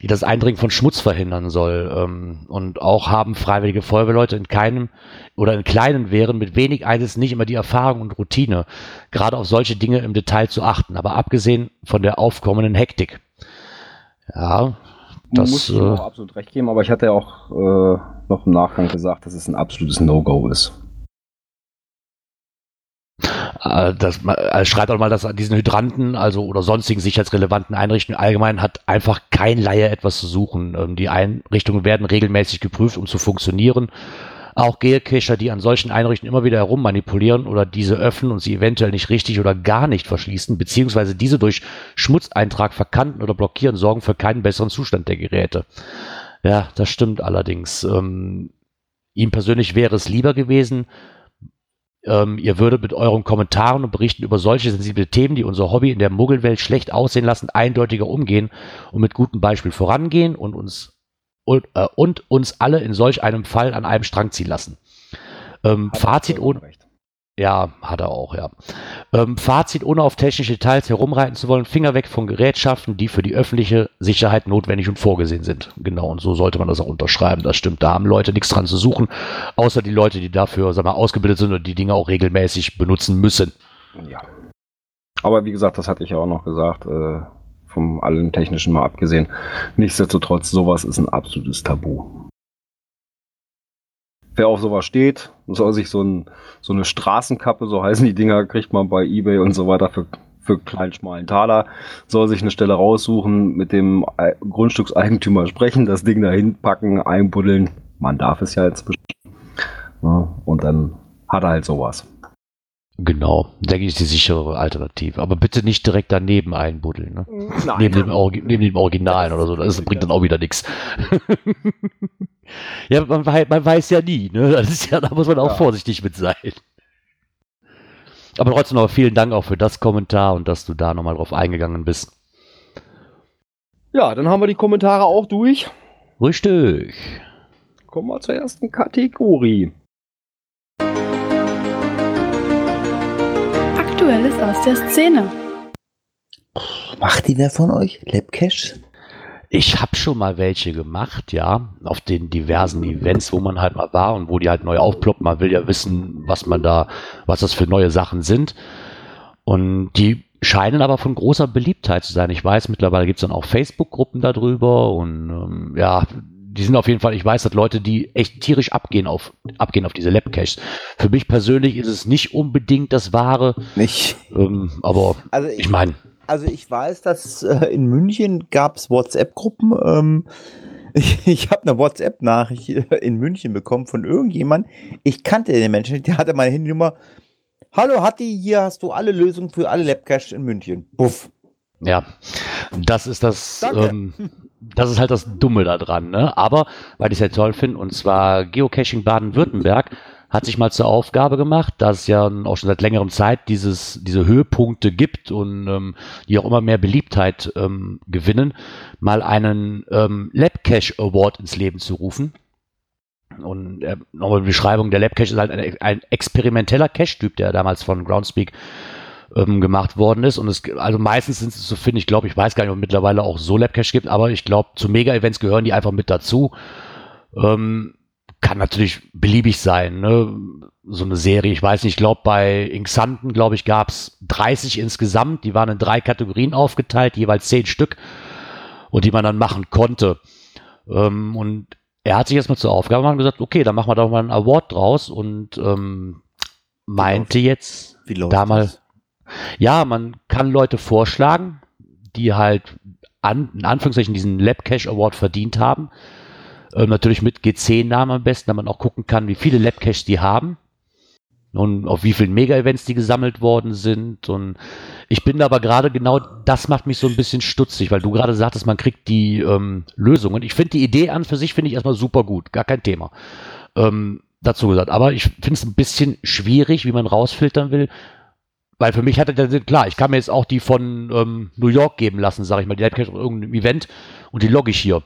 die das Eindringen von Schmutz verhindern soll. Ähm, und auch haben freiwillige Feuerwehrleute in keinem oder in kleinen Wehren mit wenig Einsatz nicht immer die Erfahrung und Routine, gerade auf solche Dinge im Detail zu achten. Aber abgesehen von der aufkommenden Hektik. Ja, das muss ich ihm auch äh, absolut recht geben, aber ich hatte ja auch äh, noch im Nachgang gesagt, dass es ein absolutes No-Go ist. Äh, das, äh, schreibt auch mal, dass an diesen Hydranten, also oder sonstigen sicherheitsrelevanten Einrichtungen allgemein hat einfach kein Laie etwas zu suchen. Ähm, die Einrichtungen werden regelmäßig geprüft, um zu funktionieren. Auch Geocacher, die an solchen Einrichtungen immer wieder herummanipulieren oder diese öffnen und sie eventuell nicht richtig oder gar nicht verschließen, beziehungsweise diese durch Schmutzeintrag verkanten oder blockieren, sorgen für keinen besseren Zustand der Geräte. Ja, das stimmt allerdings. Ähm, ihm persönlich wäre es lieber gewesen, ähm, ihr würdet mit euren Kommentaren und Berichten über solche sensible Themen, die unser Hobby in der Muggelwelt schlecht aussehen lassen, eindeutiger umgehen und mit gutem Beispiel vorangehen und uns und, äh, und uns alle in solch einem Fall an einem Strang ziehen lassen. Ähm, Fazit ohne, ja, hat er auch, ja. Ähm, Fazit, ohne auf technische Details herumreiten zu wollen, Finger weg von Gerätschaften, die für die öffentliche Sicherheit notwendig und vorgesehen sind. Genau, und so sollte man das auch unterschreiben. Das stimmt, da haben Leute nichts dran zu suchen, außer die Leute, die dafür, sag mal, ausgebildet sind und die Dinge auch regelmäßig benutzen müssen. Ja. Aber wie gesagt, das hatte ich ja auch noch gesagt, äh, vom allen Technischen mal abgesehen. Nichtsdestotrotz, sowas ist ein absolutes Tabu. Wer auf sowas steht, soll sich so, ein, so eine Straßenkappe, so heißen die Dinger, kriegt man bei Ebay und so weiter für, für kleinen schmalen Taler, soll sich eine Stelle raussuchen, mit dem Ei- Grundstückseigentümer sprechen, das Ding dahin packen, einbuddeln. Man darf es ja inzwischen. Ja, und dann hat er halt sowas. Genau, denke ich, ist die sichere Alternative. Aber bitte nicht direkt daneben einbuddeln. Ne? Nein. Neben, dem Orgi- neben dem Originalen oder so. Das bringt dann auch wieder nichts. [LAUGHS] ja, man, man weiß ja nie. Ne? Das ist ja, da muss man auch Ja. vorsichtig mit sein. Aber trotzdem noch vielen Dank auch für das Kommentar und dass du da nochmal drauf eingegangen bist. Ja, dann haben wir die Kommentare auch durch. Richtig. Kommen wir zur ersten Kategorie. Aktuelles aus der Szene. Macht die wer von euch? Labcache? Ich habe schon mal welche gemacht, ja, auf den diversen Events, wo man halt mal war und wo die halt neu aufploppen. Man will ja wissen, was man da, was das für neue Sachen sind. Und die scheinen aber von großer Beliebtheit zu sein. Ich weiß, mittlerweile gibt es dann auch Facebook-Gruppen darüber und ähm, ja, die sind auf jeden Fall, ich weiß, dass Leute, die echt tierisch abgehen auf, abgehen auf diese Labcaches. Für mich persönlich ist es nicht unbedingt das Wahre, Nicht. ähm, aber Also ich meine, Also ich weiß, dass äh, in München gab es WhatsApp-Gruppen. Ähm, [LAUGHS] ich ich habe eine WhatsApp-Nachricht äh, in München bekommen von irgendjemand. Ich kannte den Menschen, der hatte meine Handynummer. Hallo Hatti, hier hast du alle Lösungen für alle Labcache in München. Buff. Ja, das ist das, Danke. ähm, [LAUGHS] das ist halt das Dumme daran, ne? Aber, weil ich es ja toll finde, und zwar Geocaching Baden-Württemberg hat sich mal zur Aufgabe gemacht, dass es ja auch schon seit längerem Zeit dieses, diese Höhepunkte gibt und ähm, die auch immer mehr Beliebtheit ähm, gewinnen, mal einen ähm, Labcache Award ins Leben zu rufen. Und äh, nochmal die Beschreibung, der Lab-Cache ist halt ein, ein experimenteller Cache-Typ, der damals von Groundspeak ähm, gemacht worden ist. Und es, also meistens sind es so, finde ich, glaube ich, weiß gar nicht, ob es mittlerweile auch so Lab-Cache gibt, aber ich glaube, zu Mega-Events gehören die einfach mit dazu. Ähm, kann natürlich beliebig sein, ne? So eine Serie, ich weiß nicht, ich glaube bei Inksanten, glaube ich, gab es 30 insgesamt, die waren in drei Kategorien aufgeteilt, jeweils zehn Stück und die man dann machen konnte. Ähm, und er hat sich erstmal zur Aufgabe gemacht und gesagt, okay, dann machen wir doch mal einen Award draus und ähm, meinte jetzt Wie läuft da mal, das? Ja, man kann Leute vorschlagen, die halt an, in Anführungszeichen diesen Lab Cache Award verdient haben. Ähm, natürlich mit GC-Namen am besten, damit man auch gucken kann, wie viele Lab Caches die haben und auf wie vielen Mega-Events die gesammelt worden sind. Und ich bin aber gerade genau, das macht mich so ein bisschen stutzig, weil du gerade sagtest, man kriegt die ähm, Lösungen. Ich finde die Idee an für sich finde ich erstmal super gut, gar kein Thema. Ähm, dazu gesagt. Aber ich finde es ein bisschen schwierig, wie man rausfiltern will. Weil für mich hatte der Sinn, klar, ich kann mir jetzt auch die von ähm, New York geben lassen, sage ich mal, die hat auf irgendeinem Event und die logge ich hier.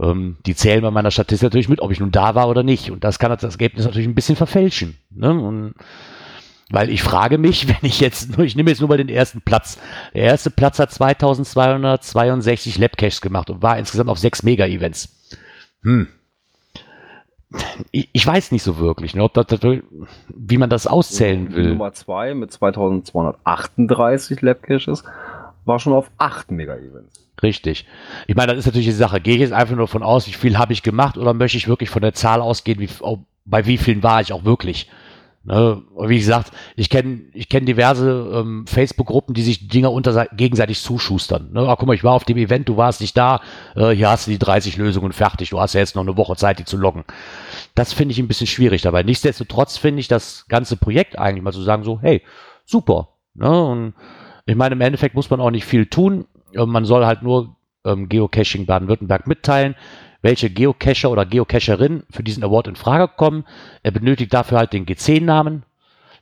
Ähm, die zählen bei meiner Statistik natürlich mit, ob ich nun da war oder nicht. Und das kann das Ergebnis natürlich ein bisschen verfälschen. Ne? Und weil ich frage mich, [LAUGHS] wenn ich jetzt ich nehme jetzt nur mal den ersten Platz. Der erste Platz hat 2262 Labcaches gemacht und war insgesamt auf sechs Mega-Events. Hm. Ich, ich weiß nicht so wirklich, ne, ob das, das, wie man das auszählen will. Nummer 2 mit 2238 Labcaches war schon auf 8 Mega-Events. Richtig. Ich meine, das ist natürlich die Sache. Gehe ich jetzt einfach nur von aus, wie viel habe ich gemacht oder möchte ich wirklich von der Zahl ausgehen, wie, bei wie vielen war ich auch wirklich? Ne? Wie gesagt, ich kenne ich kenn diverse ähm, Facebook-Gruppen, die sich Dinge unter, gegenseitig zuschustern. Ne? Ah, guck mal, ich war auf dem Event, du warst nicht da, äh, hier hast du die 30 Lösungen fertig, du hast ja jetzt noch eine Woche Zeit, die zu loggen. Das finde ich ein bisschen schwierig dabei. Nichtsdestotrotz finde ich das ganze Projekt eigentlich mal zu sagen, so, hey, super. Ne? Und ich meine, im Endeffekt muss man auch nicht viel tun. Äh, Man soll halt nur ähm, Geocaching Baden-Württemberg mitteilen, welche Geocacher oder Geocacherin für diesen Award in Frage kommen. Er benötigt dafür halt den GC-Namen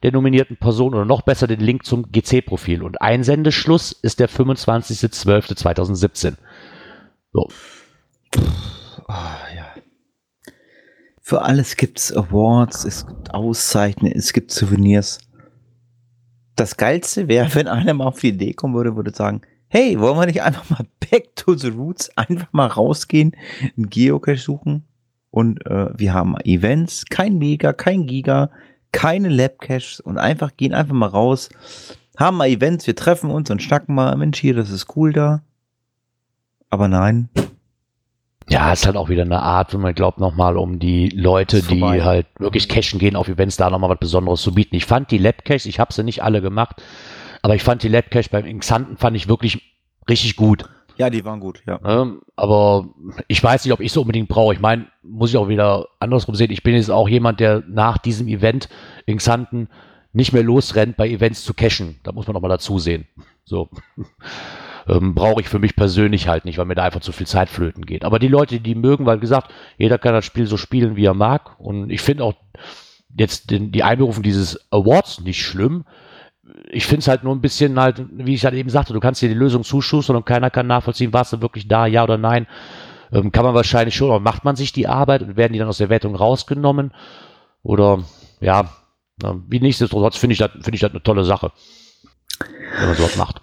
der nominierten Person oder noch besser den Link zum GC-Profil. Und Einsendeschluss ist der 25.12.2017. So. Ah, ja. Für alles gibt's Awards, es gibt Auszeichnungen, es gibt Souvenirs. Das Geilste wäre, [LAUGHS] wenn einer mal auf die Idee kommen würde, würde sagen, hey, wollen wir nicht einfach mal [LAUGHS] back to the roots, einfach mal rausgehen, einen Geocache suchen und äh, wir haben Events, kein Mega, kein Giga, keine Labcaches und einfach gehen einfach mal raus, haben mal Events, wir treffen uns und schnacken mal, Mensch, hier, das ist cool da. Aber nein, Ja, ist halt auch wieder eine Art, wenn man glaubt, nochmal um die Leute, die halt wirklich cashen gehen auf Events, da nochmal was Besonderes zu bieten. Ich fand die Labcaches, ich habe sie nicht alle gemacht, aber ich fand die Labcache beim Xanten fand ich wirklich richtig gut. ja, die waren gut, ja. Ne? Aber ich weiß nicht, ob ich es unbedingt brauche. Ich meine, muss ich auch wieder andersrum sehen. Ich bin jetzt auch jemand, der nach diesem Event in Xanten nicht mehr losrennt, bei Events zu cashen. Da muss man auch mal dazu sehen. So. [LAUGHS] Ähm, brauche ich für mich persönlich halt nicht, weil mir da einfach zu viel Zeit flöten geht. Aber die Leute, die mögen, weil gesagt, jeder kann das Spiel so spielen, wie er mag. Und ich finde auch jetzt den, die Einberufung dieses Awards nicht schlimm. Ich finde es halt nur ein bisschen halt, wie ich halt eben sagte, du kannst dir die Lösung zuschustern und keiner kann nachvollziehen, warst du wirklich da, ja oder nein. Ähm, kann man wahrscheinlich schon, aber macht man sich die Arbeit und werden die dann aus der Wertung rausgenommen? Oder ja, wie nichtsdestotrotz finde ich das das eine tolle Sache, wenn man sowas macht.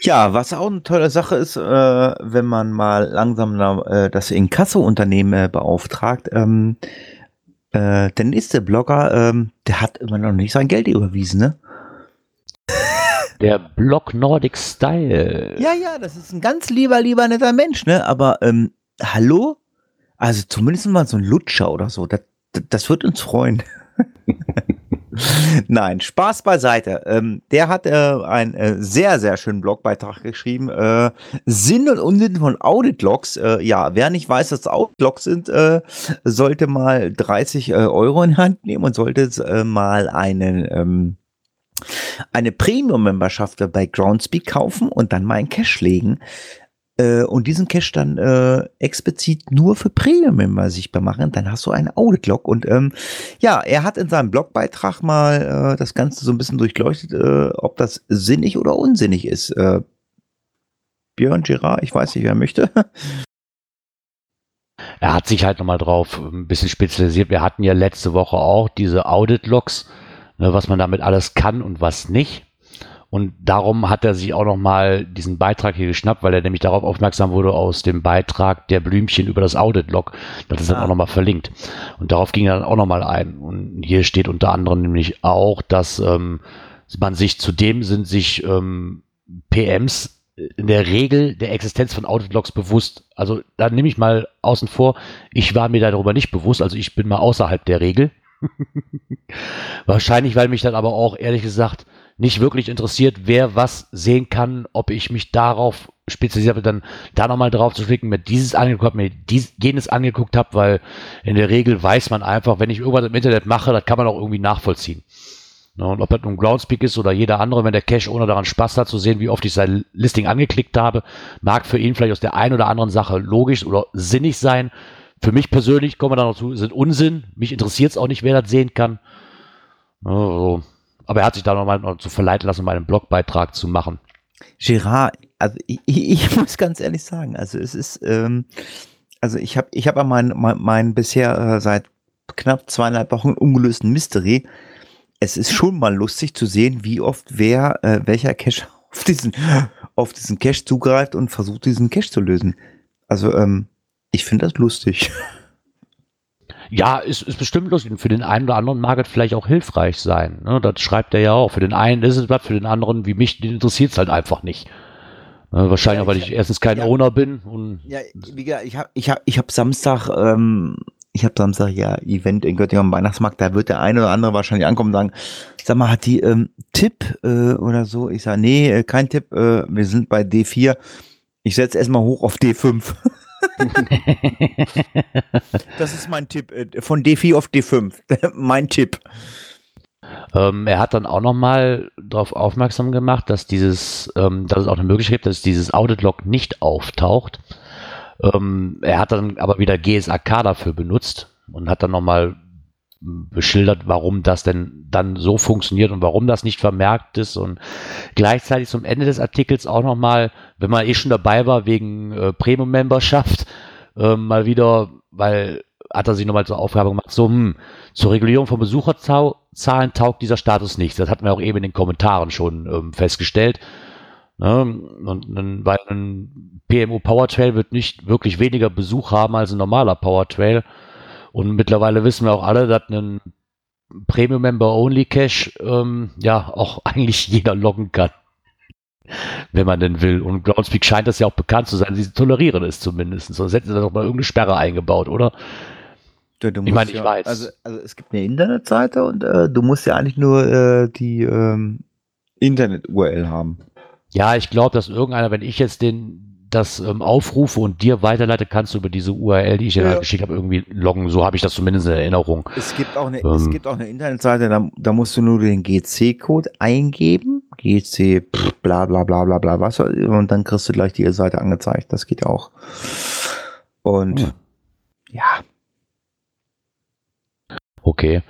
Ja, was auch eine tolle Sache ist, äh, wenn man mal langsam äh, das Inkasso-Unternehmen äh, beauftragt, ähm, äh, dann ist der Blogger, ähm, der hat immer noch nicht sein Geld überwiesen, ne? Der Block Nordic Style. Ja, ja, das ist ein ganz lieber, lieber netter Mensch, ne? Aber ähm, hallo? Also zumindest mal so ein Lutscher oder so, das, das, das wird uns freuen. [LAUGHS] Nein, Spaß beiseite. Ähm, der hat äh, einen äh, sehr, sehr schönen Blogbeitrag geschrieben. Äh, Sinn und Unsinn von Audit-Logs. Äh, ja, wer nicht weiß, dass Audit-Logs sind, äh, sollte mal 30 äh, Euro in Hand nehmen und sollte äh, mal einen ähm, eine Premium-Memberschaft bei Groundspeak kaufen und dann mal einen Cash legen. Äh, und diesen Cache dann äh, explizit nur für Premium-Member sichtbar machen, dann hast du einen Audit-Log. Und ähm, ja, er hat in seinem Blogbeitrag mal äh, das Ganze so ein bisschen durchleuchtet, äh, ob das sinnig oder unsinnig ist. Äh, Björn, Gerard, ich weiß nicht, wer möchte. er hat sich halt nochmal drauf ein bisschen spezialisiert. Wir hatten ja letzte Woche auch diese Audit-Logs, ne, was man damit alles kann und was nicht. Und darum hat er sich auch nochmal diesen Beitrag hier geschnappt, weil er nämlich darauf aufmerksam wurde aus dem Beitrag der Blümchen über das Audit-Log. Das ist dann Ah. auch nochmal verlinkt. Und darauf ging er dann auch nochmal ein. Und hier steht unter anderem nämlich auch, dass ähm, man sich zudem sind sich ähm, PMs in der Regel der Existenz von Audit-Logs bewusst. Also da nehme ich mal außen vor, ich war mir darüber nicht bewusst, also ich bin mal außerhalb der Regel. Wahrscheinlich, weil mich dann aber auch ehrlich gesagt nicht wirklich interessiert, wer was sehen kann, ob ich mich darauf spezialisiert habe, dann da nochmal drauf zu klicken, mir dieses angeguckt habe, mir dies, jenes angeguckt habe, weil in der Regel weiß man einfach, wenn ich irgendwas im Internet mache, das kann man auch irgendwie nachvollziehen. Ne, und ob das nun Groundspeak ist oder jeder andere, wenn der Cache ohne daran Spaß hat zu sehen, wie oft ich sein Listing angeklickt habe, mag für ihn vielleicht aus der einen oder anderen Sache logisch oder sinnig sein. Für mich persönlich, kommen wir da noch zu, sind Unsinn. Mich interessiert es auch nicht, wer das sehen kann. Ne, so. Aber er hat sich da nochmal noch zu verleiten lassen, um einen Blogbeitrag zu machen. Gerard, also ich, ich, [LAUGHS] muss ganz ehrlich sagen, also es ist, ähm, also ich habe ich hab an mein, mein, mein bisher äh, seit knapp zweieinhalb Wochen ungelösten Mystery. Es ist schon mal lustig zu sehen, wie oft wer, äh, welcher Cache [LAUGHS] auf diesen, auf diesen Cache zugreift und versucht, diesen Cache zu lösen. Also, ähm, ich finde das lustig. Ja, ist, ist bestimmt lustig. Und für den einen oder anderen mag es vielleicht auch hilfreich sein. Ne? Das schreibt er ja auch. Für den einen ist es was, für den anderen wie mich, den interessiert es halt einfach nicht. Ne? Wahrscheinlich Ja, auch, weil ich- ich erstens kein ja. Owner bin und Ja, wie gesagt, ich habe ich hab, ich hab Samstag, ähm, ich habe Samstag ja Event in Göttingen am Weihnachtsmarkt, da wird der eine oder andere wahrscheinlich ankommen und sagen, sag mal, hat die ähm, Tipp äh, oder so? Ich sage, nee, äh, kein Tipp, äh, wir sind bei D4. Ich setze erstmal hoch auf D5. [LAUGHS] [LAUGHS] das ist mein Tipp, äh, von D4 auf D5. [LAUGHS] mein Tipp. Ähm, er hat dann auch nochmal darauf aufmerksam gemacht, dass dieses, ähm, dass es auch eine Möglichkeit gibt, dass dieses Audit-Log nicht auftaucht. Ähm, er hat dann aber wieder GSAK dafür benutzt und hat dann nochmal beschildert, warum das denn dann so funktioniert und warum das nicht vermerkt ist und gleichzeitig zum Ende des Artikels auch nochmal, wenn man eh schon dabei war wegen äh, Premium-Memberschaft, äh, mal wieder, weil hat er sich nochmal zur Aufgabe gemacht, so, hm, zur Regulierung von Besucherzahlen taugt dieser Status nichts. Das hatten wir auch eben in den Kommentaren schon ähm, festgestellt. Ne? Und ein, weil ein PMO Powertrail wird nicht wirklich weniger Besuch haben als ein normaler Powertrail. Und mittlerweile wissen wir auch alle, dass ein Premium Member Only Cache ähm, ja auch [LAUGHS] eigentlich jeder loggen kann. Wenn man denn will. Und Groundspeak scheint das ja auch bekannt zu sein. Sie tolerieren es zumindest. Sonst hätten sie da doch mal irgendeine Sperre eingebaut, oder? Du Ich meine, ich ja, weiß. Also, also es gibt eine Internetseite und äh, du musst ja eigentlich nur äh, die ähm, Internet-URL haben. Ja, ich glaube, dass irgendeiner, wenn ich jetzt den das ähm, aufrufe und dir weiterleite, kannst du über diese URL, die ich dir Ja. geschickt habe, irgendwie loggen. So habe ich das zumindest in Erinnerung. Es gibt auch eine, Ähm. es gibt auch eine Internetseite, da, da musst du nur den GC-Code eingeben. GC, pff, bla bla bla bla bla was. Und dann kriegst du gleich die Seite angezeigt. Das geht auch. Und Hm. ja, Okay.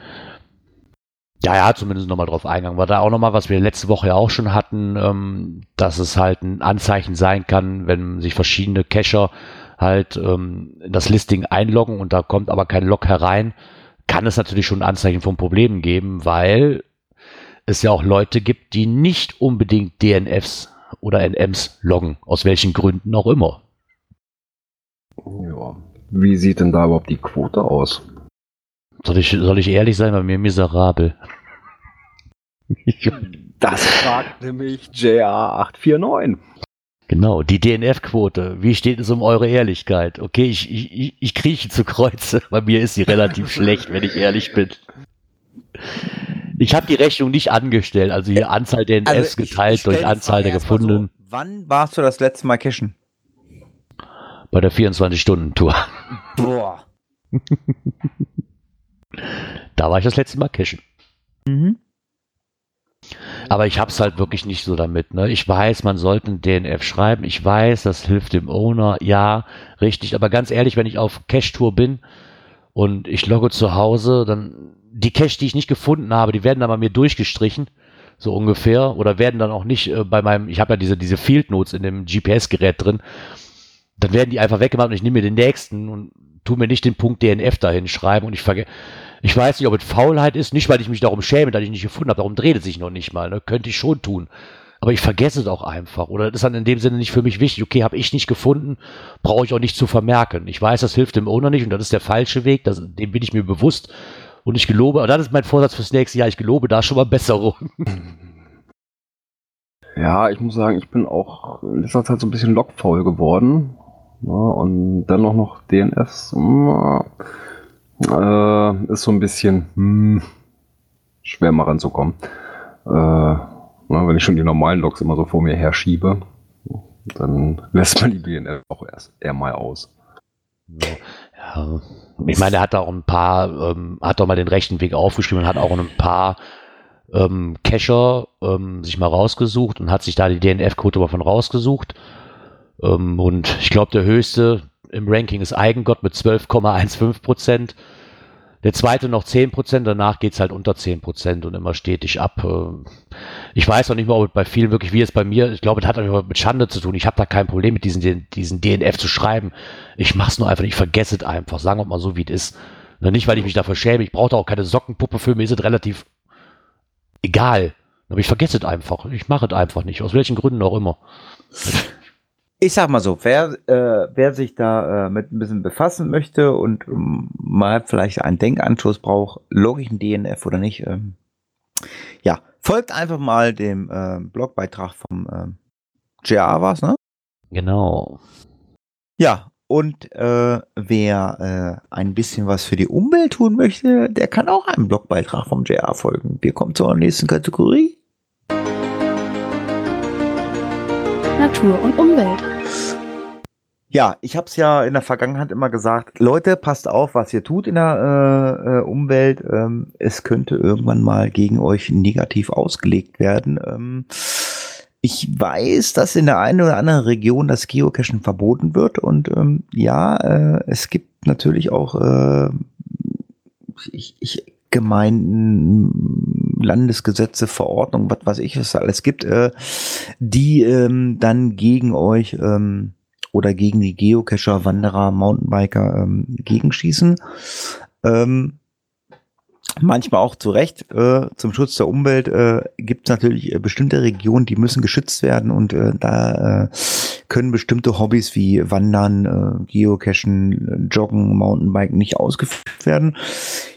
Ja, er hat zumindest nochmal drauf eingegangen. War da auch nochmal, was wir letzte Woche ja auch schon hatten, ähm, dass es halt ein Anzeichen sein kann, wenn sich verschiedene Cacher halt ähm, in das Listing einloggen und da kommt aber kein Log herein, kann es natürlich schon ein Anzeichen von Problemen geben, weil es ja auch Leute gibt, die nicht unbedingt DNFs oder NMs loggen, aus welchen Gründen auch immer. Ja. Wie sieht denn da überhaupt die Quote aus? Soll ich, soll ich ehrlich sein, bei mir miserabel. [LAUGHS] Das fragt nämlich JA849. Genau, die DNF-Quote. Wie steht es um eure Ehrlichkeit? Okay, ich, ich, ich- krieche zu Kreuze. [LAUGHS] Bei mir ist sie relativ schlecht, wenn ich ehrlich bin. Ich habe die Rechnung nicht angestellt, also die Anzahl DNFs Also geteilt ich durch die Anzahl der gefundenen So, wann warst du das letzte Mal cashen? bei der 24-Stunden-Tour. Boah. [LAUGHS] Da war ich das letzte Mal cashen. Mhm. Aber ich hab's halt wirklich nicht so damit. Ne? Ich weiß, man sollte ein DNF schreiben. Ich weiß, das hilft dem Owner. Ja, richtig. Aber ganz ehrlich, wenn ich auf Cache-Tour bin und ich logge zu Hause, dann die Cache, die ich nicht gefunden habe, die werden dann bei mir durchgestrichen. So ungefähr. Oder werden dann auch nicht äh, bei meinem, ich habe ja diese, diese Field Notes in dem GPS-Gerät drin. Dann werden die einfach weggemacht und ich nehme mir den nächsten und tu mir nicht den Punkt DNF dahin schreiben und ich vergesse. Ich weiß nicht, ob es Faulheit ist, nicht weil ich mich darum schäme, dass ich nicht gefunden habe, darum dreht es sich noch nicht mal, ne? könnte ich schon tun. Aber ich vergesse es auch einfach. Oder das ist dann in dem Sinne nicht für mich wichtig. Okay, habe ich nicht gefunden, brauche ich auch nicht zu vermerken. Ich weiß, das hilft dem Owner nicht und das ist der falsche Weg, das, dem bin ich mir bewusst. Und ich gelobe, und das ist mein Vorsatz fürs nächste Jahr, ich gelobe da schon mal Besserung. [LAUGHS] Ja, ich muss sagen, ich bin auch in letzter Zeit so ein bisschen lockfaul geworden. Ja, und dann noch DNFs. mm, Äh, ist so ein bisschen hm, schwer mal ranzukommen. Äh, na, wenn ich schon die normalen Logs immer so vor mir herschiebe, dann [LAUGHS] lässt man die DNF auch erst eher mal aus. Ja, ich meine, er hat da auch ein paar, ähm, hat doch mal den rechten Weg aufgeschrieben und hat auch ein paar ähm, Cacher ähm, sich mal rausgesucht und hat sich da die DNF-Code davon rausgesucht. Ähm, und ich glaube, der höchste im Ranking ist Eigengott mit 12,15 Prozent. Der zweite noch 10 Prozent, danach geht's halt unter 10 Prozent und immer stetig ab. Ähm, Ich weiß noch nicht mal, ob es bei vielen wirklich wie es bei mir, ich glaube, es hat einfach mit Schande zu tun. Ich habe da kein Problem mit diesen, diesen DNF zu schreiben. Ich mach's nur einfach, ich vergesse es einfach. Sagen wir mal so, wie es ist. Na, Nicht, weil ich mich dafür schäme. Ich brauche da auch keine Sockenpuppe für. Mir ist es relativ egal. Aber ich vergesse es einfach. Ich mache es einfach nicht. Aus welchen Gründen auch immer. Ich sag mal so, wer, äh, wer sich da äh, mit ein bisschen befassen möchte und ähm, mal vielleicht einen Denkanstoß braucht, logischen DNF oder nicht, ähm, ja, folgt einfach mal dem äh, Blogbeitrag vom ähm, JR was, ne? Genau. Ja, und äh, wer äh, ein bisschen was für die Umwelt tun möchte, der kann auch einem Blogbeitrag vom JR folgen. Wir kommen zur nächsten Kategorie. Natur und Umwelt. Ja, ich habe es ja in der Vergangenheit immer gesagt, Leute, passt auf, was ihr tut in der äh, äh, Umwelt. Ähm, es könnte irgendwann mal gegen euch negativ ausgelegt werden. Ähm, ich weiß, dass in der einen oder anderen Region das Geocachen verboten wird und ähm, ja, äh, es gibt natürlich auch äh, ich, ich, Gemeinden, Landesgesetze, Verordnungen, was weiß ich, was es alles gibt, äh, die ähm, dann gegen euch ähm, oder gegen die Geocacher, Wanderer, Mountainbiker ähm, gegenschießen. Ähm, manchmal auch zu Recht. Äh, zum Schutz der Umwelt äh, gibt es natürlich äh, bestimmte Regionen, die müssen geschützt werden und äh, da äh, können bestimmte Hobbys wie Wandern, äh, Geocachen, Joggen, Mountainbiken nicht ausgeführt werden.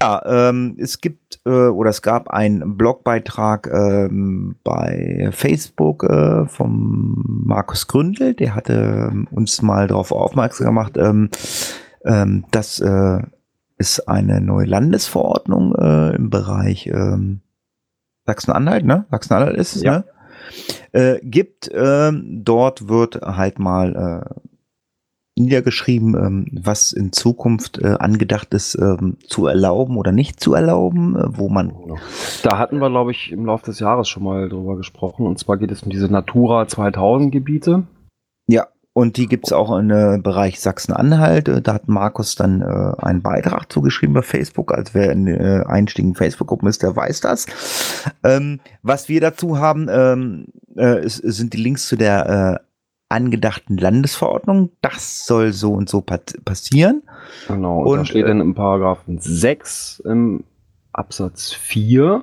Ja, ähm, es gibt äh, oder es gab einen Blogbeitrag ähm, bei Facebook äh, vom Markus Gründel, der hatte ähm, uns mal darauf aufmerksam gemacht, ähm, ähm, dass äh, es eine neue Landesverordnung äh, im Bereich ähm, Sachsen-Anhalt, ne? Sachsen-Anhalt ist es, Ja. ne? Äh, gibt. Ähm, dort wird halt mal äh, niedergeschrieben, ähm, was in Zukunft äh, angedacht ist, ähm, zu erlauben oder nicht zu erlauben, äh, wo man Da hatten wir, glaube ich, im Laufe des Jahres schon mal drüber gesprochen. Und zwar geht es um diese Natura 2000 Gebiete. Ja, und die gibt's auch im äh, Bereich Sachsen-Anhalt. Äh, Da hat Markus dann äh, einen Beitrag zugeschrieben bei Facebook. Also wer in äh, einstiegen Facebook-Gruppen ist, der weiß das. Ähm, was wir dazu haben, ähm, äh, es sind die Links zu der äh, angedachten Landesverordnung. Das soll so und so passieren. Genau. Und, Und, da steht äh, dann im Paragraphen 6 im Absatz 4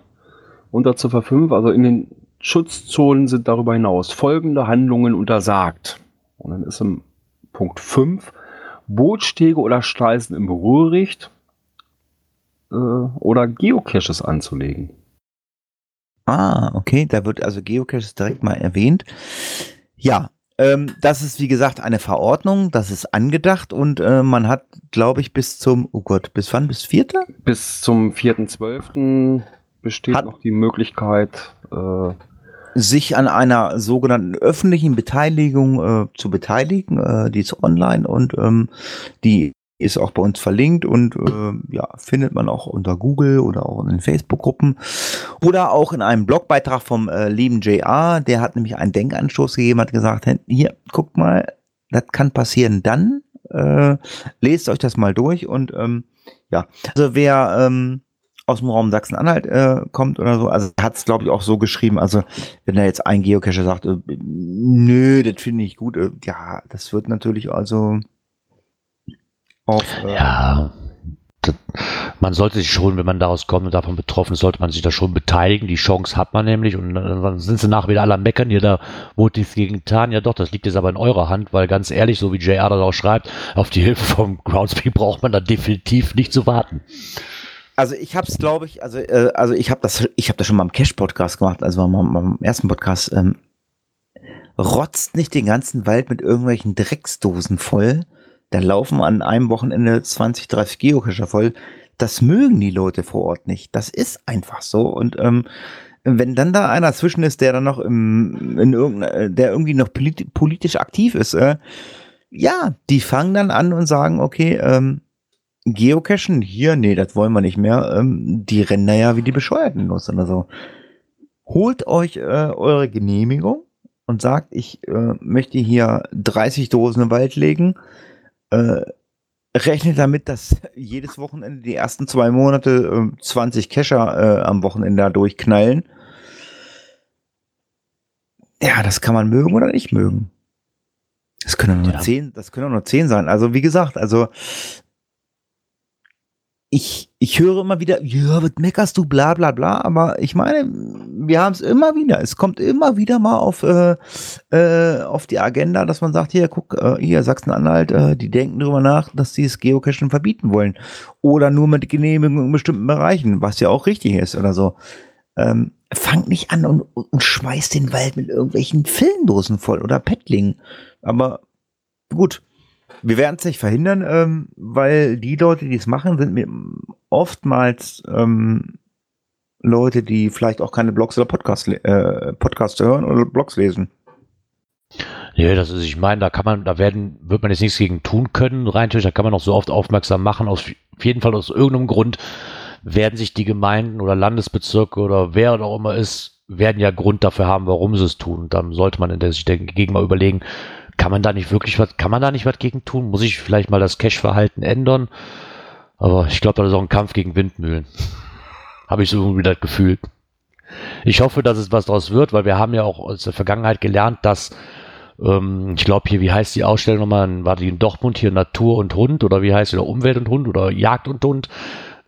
unter Ziffer 5, also in den Schutzzonen sind darüber hinaus folgende Handlungen untersagt. Und dann ist im Punkt 5 Bootstege oder Schleisen im Röhricht äh, oder Geocaches anzulegen. Ah, okay, da wird also Geocaches direkt mal erwähnt. Ja, ähm, das ist wie gesagt eine Verordnung, das ist angedacht und äh, man hat, glaube ich, bis zum, oh Gott, bis wann? Bis vierte? Bis zum 4.12. besteht Hat- noch die Möglichkeit, äh, sich an einer sogenannten öffentlichen Beteiligung äh, zu beteiligen. Äh, die ist online und ähm, die ist auch bei uns verlinkt und äh, ja, findet man auch unter Google oder auch in den Facebook-Gruppen oder auch in einem Blogbeitrag vom äh, lieben JR, der hat nämlich einen Denkanstoß gegeben, hat gesagt, "Hey, hier, guckt mal, das kann passieren dann, äh, lest euch das mal durch und ähm, ja, also wer ähm, aus dem Raum Sachsen-Anhalt äh, kommt oder so, also hat es glaube ich auch so geschrieben, also wenn da jetzt ein Geocacher sagt, äh, nö, das finde ich gut, äh, ja, das wird natürlich also auf äh, Ja. Man sollte sich schon, wenn man daraus kommt und davon betroffen ist, sollte man sich da schon beteiligen. Die Chance hat man nämlich und dann sind sie nachher wieder alle am Meckern, hier da wurde nichts gegen getan. Ja doch, das liegt jetzt aber in eurer Hand, weil ganz ehrlich, so wie JR das auch schreibt, auf die Hilfe vom Groundspeak braucht man da definitiv nicht zu warten. Also ich habe es, glaube ich, also äh, also ich habe das, ich habe das schon mal im Cash Podcast gemacht, also mal, mal im ersten Podcast. Ähm, rotzt nicht den ganzen Wald mit irgendwelchen Drecksdosen voll. Da laufen an einem Wochenende 20, 30 Geocacher voll. Das mögen die Leute vor Ort nicht. Das ist einfach so. Und ähm, wenn dann da einer zwischen ist, der dann noch im, in irgendeiner, der irgendwie noch polit politisch aktiv ist, äh, ja, die fangen dann an und sagen, okay, ähm, Geocachen hier, nee, das wollen wir nicht mehr. Ähm, die rennen da ja wie die Bescheuerten los oder so. Holt euch äh, eure Genehmigung und sagt, ich äh, möchte hier 30 Dosen im Wald legen. Äh, rechnet damit, dass jedes Wochenende die ersten zwei Monate äh, 20 Cacher äh, am Wochenende da durchknallen. Ja, das kann man mögen oder nicht mögen. Das können nur Ja. zehn, das können auch nur zehn sein. Also wie gesagt, also ich, ich höre immer wieder, ja, was meckerst du, bla bla bla, aber ich meine, wir haben es immer wieder. Es kommt immer wieder mal auf, äh, äh, auf die Agenda, dass man sagt, hier, guck, äh, hier, Sachsen-Anhalt, äh, die denken darüber nach, dass sie das Geocachen verbieten wollen. Oder nur mit Genehmigung in bestimmten Bereichen, was ja auch richtig ist oder so. Ähm, fangt nicht an und, und schmeißt den Wald mit irgendwelchen Filmdosen voll oder Pettlingen. Aber gut, wir werden es nicht verhindern, ähm, weil die Leute, die es machen, sind oftmals ähm, Leute, die vielleicht auch keine Blogs oder Podcasts, äh, Podcasts hören oder Blogs lesen. Ja, das ist, ich meine, da kann man, da werden, wird man jetzt nichts gegen tun können, rein da kann man auch so oft aufmerksam machen, aus, auf jeden Fall aus irgendeinem Grund werden sich die Gemeinden oder Landesbezirke oder wer auch immer ist, werden ja Grund dafür haben, warum sie es tun. Dann sollte man in der sich dagegen mal überlegen, kann man da nicht wirklich was, kann man da nicht was gegen tun? Muss ich vielleicht mal das Cash-Verhalten ändern? Aber ich glaube, das ist auch ein Kampf gegen Windmühlen. [LAUGHS] Habe ich so irgendwie das Gefühl. Ich hoffe, dass es was daraus wird, weil wir haben ja auch aus der Vergangenheit gelernt, dass ähm, ich glaube hier, wie heißt die Ausstellung nochmal? War die in Dortmund hier Natur und Hund oder wie heißt die? Oder Umwelt und Hund oder Jagd und Hund?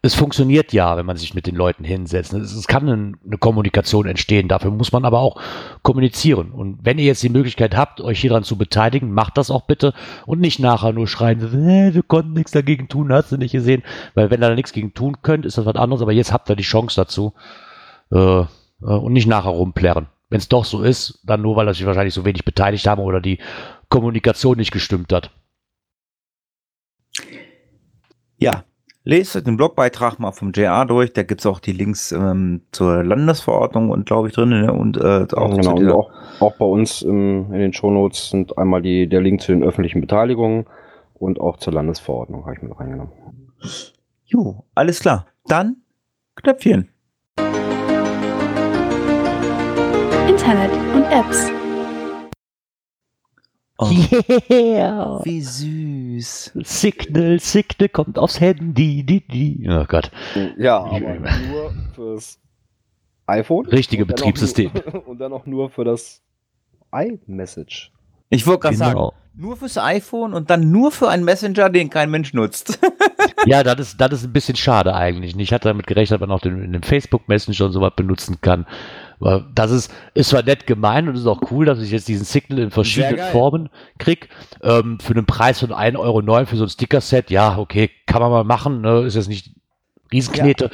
Es funktioniert ja, wenn man sich mit den Leuten hinsetzt. Es, es kann eine, eine Kommunikation entstehen. Dafür muss man aber auch kommunizieren. Und wenn ihr jetzt die Möglichkeit habt, euch hieran zu beteiligen, macht das auch bitte und nicht nachher nur schreien, äh, wir konnten nichts dagegen tun, hast du nicht gesehen. Weil wenn ihr da nichts gegen tun könnt, ist das was anderes. Aber jetzt habt ihr die Chance dazu. Äh, äh, und nicht nachher rumplärren. Wenn es doch so ist, dann nur, weil sich wahrscheinlich so wenig beteiligt haben oder die Kommunikation nicht gestimmt hat. Ja, lest euch den Blogbeitrag mal vom JR durch. Da gibt's auch die Links ähm, zur Landesverordnung und glaube ich drin. Ne? Und äh, auch genau, und auch, auch bei uns im, in den Shownotes sind einmal die, der Link zu den öffentlichen Beteiligungen und auch zur Landesverordnung habe ich mit reingenommen. Jo, alles klar. Dann Knöpfchen. Internet und Apps. Oh, Yeah! wie süß. Signal, Signal kommt aufs Handy. Die, die. Oh Gott. Ja, aber nur fürs iPhone. Richtige Und Betriebssystem. Nur, [LAUGHS] und dann auch nur für das iMessage. Ich wollte gerade sagen, Genau. nur fürs iPhone und dann nur für einen Messenger, den kein Mensch nutzt. [LAUGHS] Ja, das ist, das ist ein bisschen schade eigentlich. Ich hatte damit gerechnet, dass man auch den, in dem Facebook Messenger und sowas benutzen kann. Aber das ist, ist zwar nett gemeint und ist auch cool, dass ich jetzt diesen Signal in verschiedenen. Formen krieg. Ähm, für einen Preis von 1,09 Euro für so ein Sticker-Set, ja, okay, kann man mal machen. Ne? Ist jetzt nicht Riesenknete.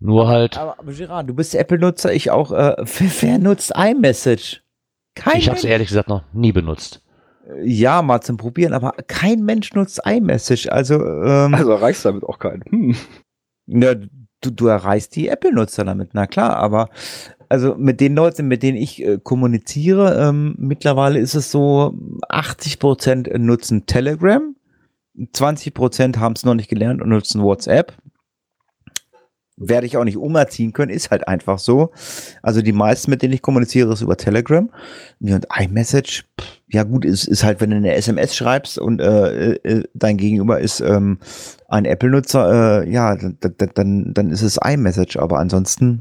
Nur halt, aber, aber Gerard, du bist Apple-Nutzer, ich auch. Äh, wer, [LAUGHS] wer nutzt iMessage? Kein ich habe es ehrlich gesagt noch nie benutzt. Ja, mal zum Probieren, aber kein Mensch nutzt iMessage. Also, ähm, Also erreichst damit auch keinen. Hm. Ja, du, du erreichst die Apple-Nutzer damit, na klar, aber also mit den Leuten, mit denen ich äh, kommuniziere, ähm, mittlerweile ist es so, 80% nutzen Telegram, 20% haben es noch nicht gelernt und nutzen WhatsApp. Werde ich auch nicht umerziehen können, ist halt einfach so. Also die meisten, mit denen ich kommuniziere, ist über Telegram. Und iMessage, ja gut, ist, ist halt, wenn du eine SMS schreibst und äh, äh, dein Gegenüber ist ähm, ein Apple-Nutzer, äh, ja, dann, dann, dann ist es iMessage, aber ansonsten,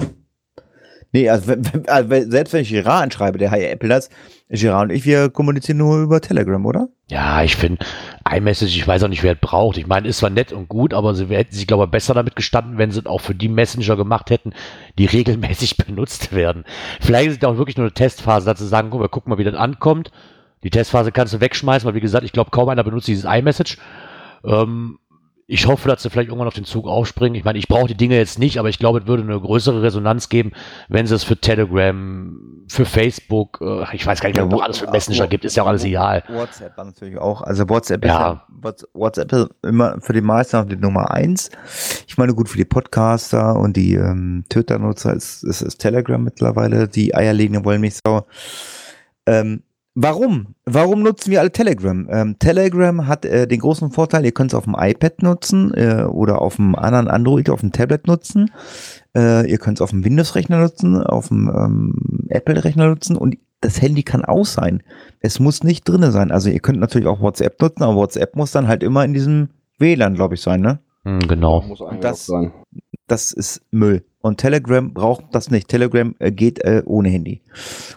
Nee, also, wenn, also selbst wenn ich Gerard anschreibe, der Hi Apple das, Gerard und ich, wir kommunizieren nur über Telegram, oder? Ja, ich finde, iMessage, ich weiß auch nicht, wer es braucht. Ich meine, ist zwar nett und gut, aber sie hätten sich, glaube ich, besser damit gestanden, wenn sie es auch für die Messenger gemacht hätten, die [LAUGHS] regelmäßig benutzt werden. Vielleicht ist es auch wirklich nur eine Testphase, sie sagen, guck mal, guck mal, wie das ankommt. Die Testphase kannst du wegschmeißen, weil wie gesagt, ich glaube, kaum einer benutzt dieses iMessage. Ähm, ich hoffe, dass sie vielleicht irgendwann auf den Zug aufspringen. Ich meine, ich brauche die Dinge jetzt nicht, aber ich glaube, es würde eine größere Resonanz geben, wenn sie es für Telegram, für Facebook, äh, ich weiß gar nicht, was es noch alles für Messenger gibt, ist ja auch alles egal. WhatsApp natürlich auch. Also WhatsApp Ja. ist ja Whats- WhatsApp ist immer für die meisten die Nummer eins. Ich meine, gut, für die Podcaster und die ähm, Twitter-Nutzer ist, ist, ist Telegram mittlerweile die eierlegende Wollmilchsau. Ähm, warum? Warum nutzen wir alle Telegram? Ähm, Telegram hat äh, den großen Vorteil, ihr könnt es auf dem iPad nutzen äh, oder auf dem anderen Android, auf dem Tablet nutzen. Äh, ihr könnt es auf dem Windows-Rechner nutzen, auf dem ähm, Apple-Rechner nutzen und das Handy kann aus sein. Es muss nicht drinne sein. Also ihr könnt natürlich auch WhatsApp nutzen, aber WhatsApp muss dann halt immer in diesem WLAN, glaube ich, sein, ne? Hm, genau. Muss eigentlich das-. Das ist Müll. Und Telegram braucht das nicht. Telegram äh, geht äh, ohne Handy.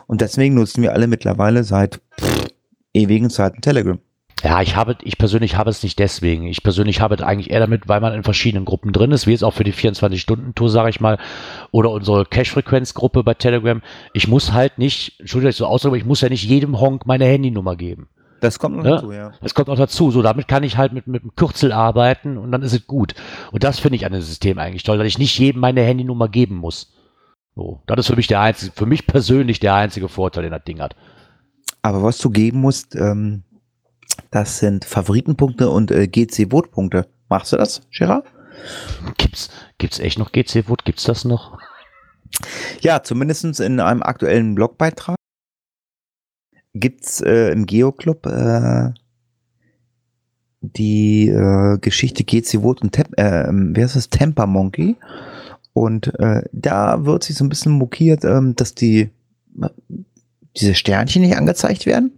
Und deswegen nutzen wir alle mittlerweile seit pff, ewigen Zeiten Telegram. Ja, ich habe, ich persönlich habe es nicht deswegen. Ich persönlich habe es eigentlich eher damit, weil man in verschiedenen Gruppen drin ist, wie jetzt auch für die 24-Stunden-Tour, sage ich mal, oder unsere Cash-Frequenz-Gruppe bei Telegram. Ich muss halt nicht, Entschuldigung, dass ich so ausdrücke, ich muss ja nicht jedem Honk meine Handynummer geben. Das kommt noch Ja. dazu, ja. Das kommt auch dazu. So, damit kann ich halt mit, mit einem Kürzel arbeiten und dann ist es gut. Und das finde ich an dem System eigentlich toll, dass ich nicht jedem meine Handynummer geben muss. So, das ist für mich der einzige, für mich persönlich der einzige Vorteil, den das Ding hat. Aber was du geben musst, ähm, das sind Favoritenpunkte und äh, GC-Vote-Punkte. Machst du das, Gerard? Gibt's, gibt's echt noch GC Wood? Gibt's das noch? Ja, zumindestens in einem aktuellen Blogbeitrag gibt's äh, im Geo-Club äh, die äh, Geschichte GC Vote und Tem äh, wie heißt das? Temper Monkey. Und äh, da wird sich so ein bisschen mokiert, ähm, dass die diese Sternchen nicht angezeigt werden.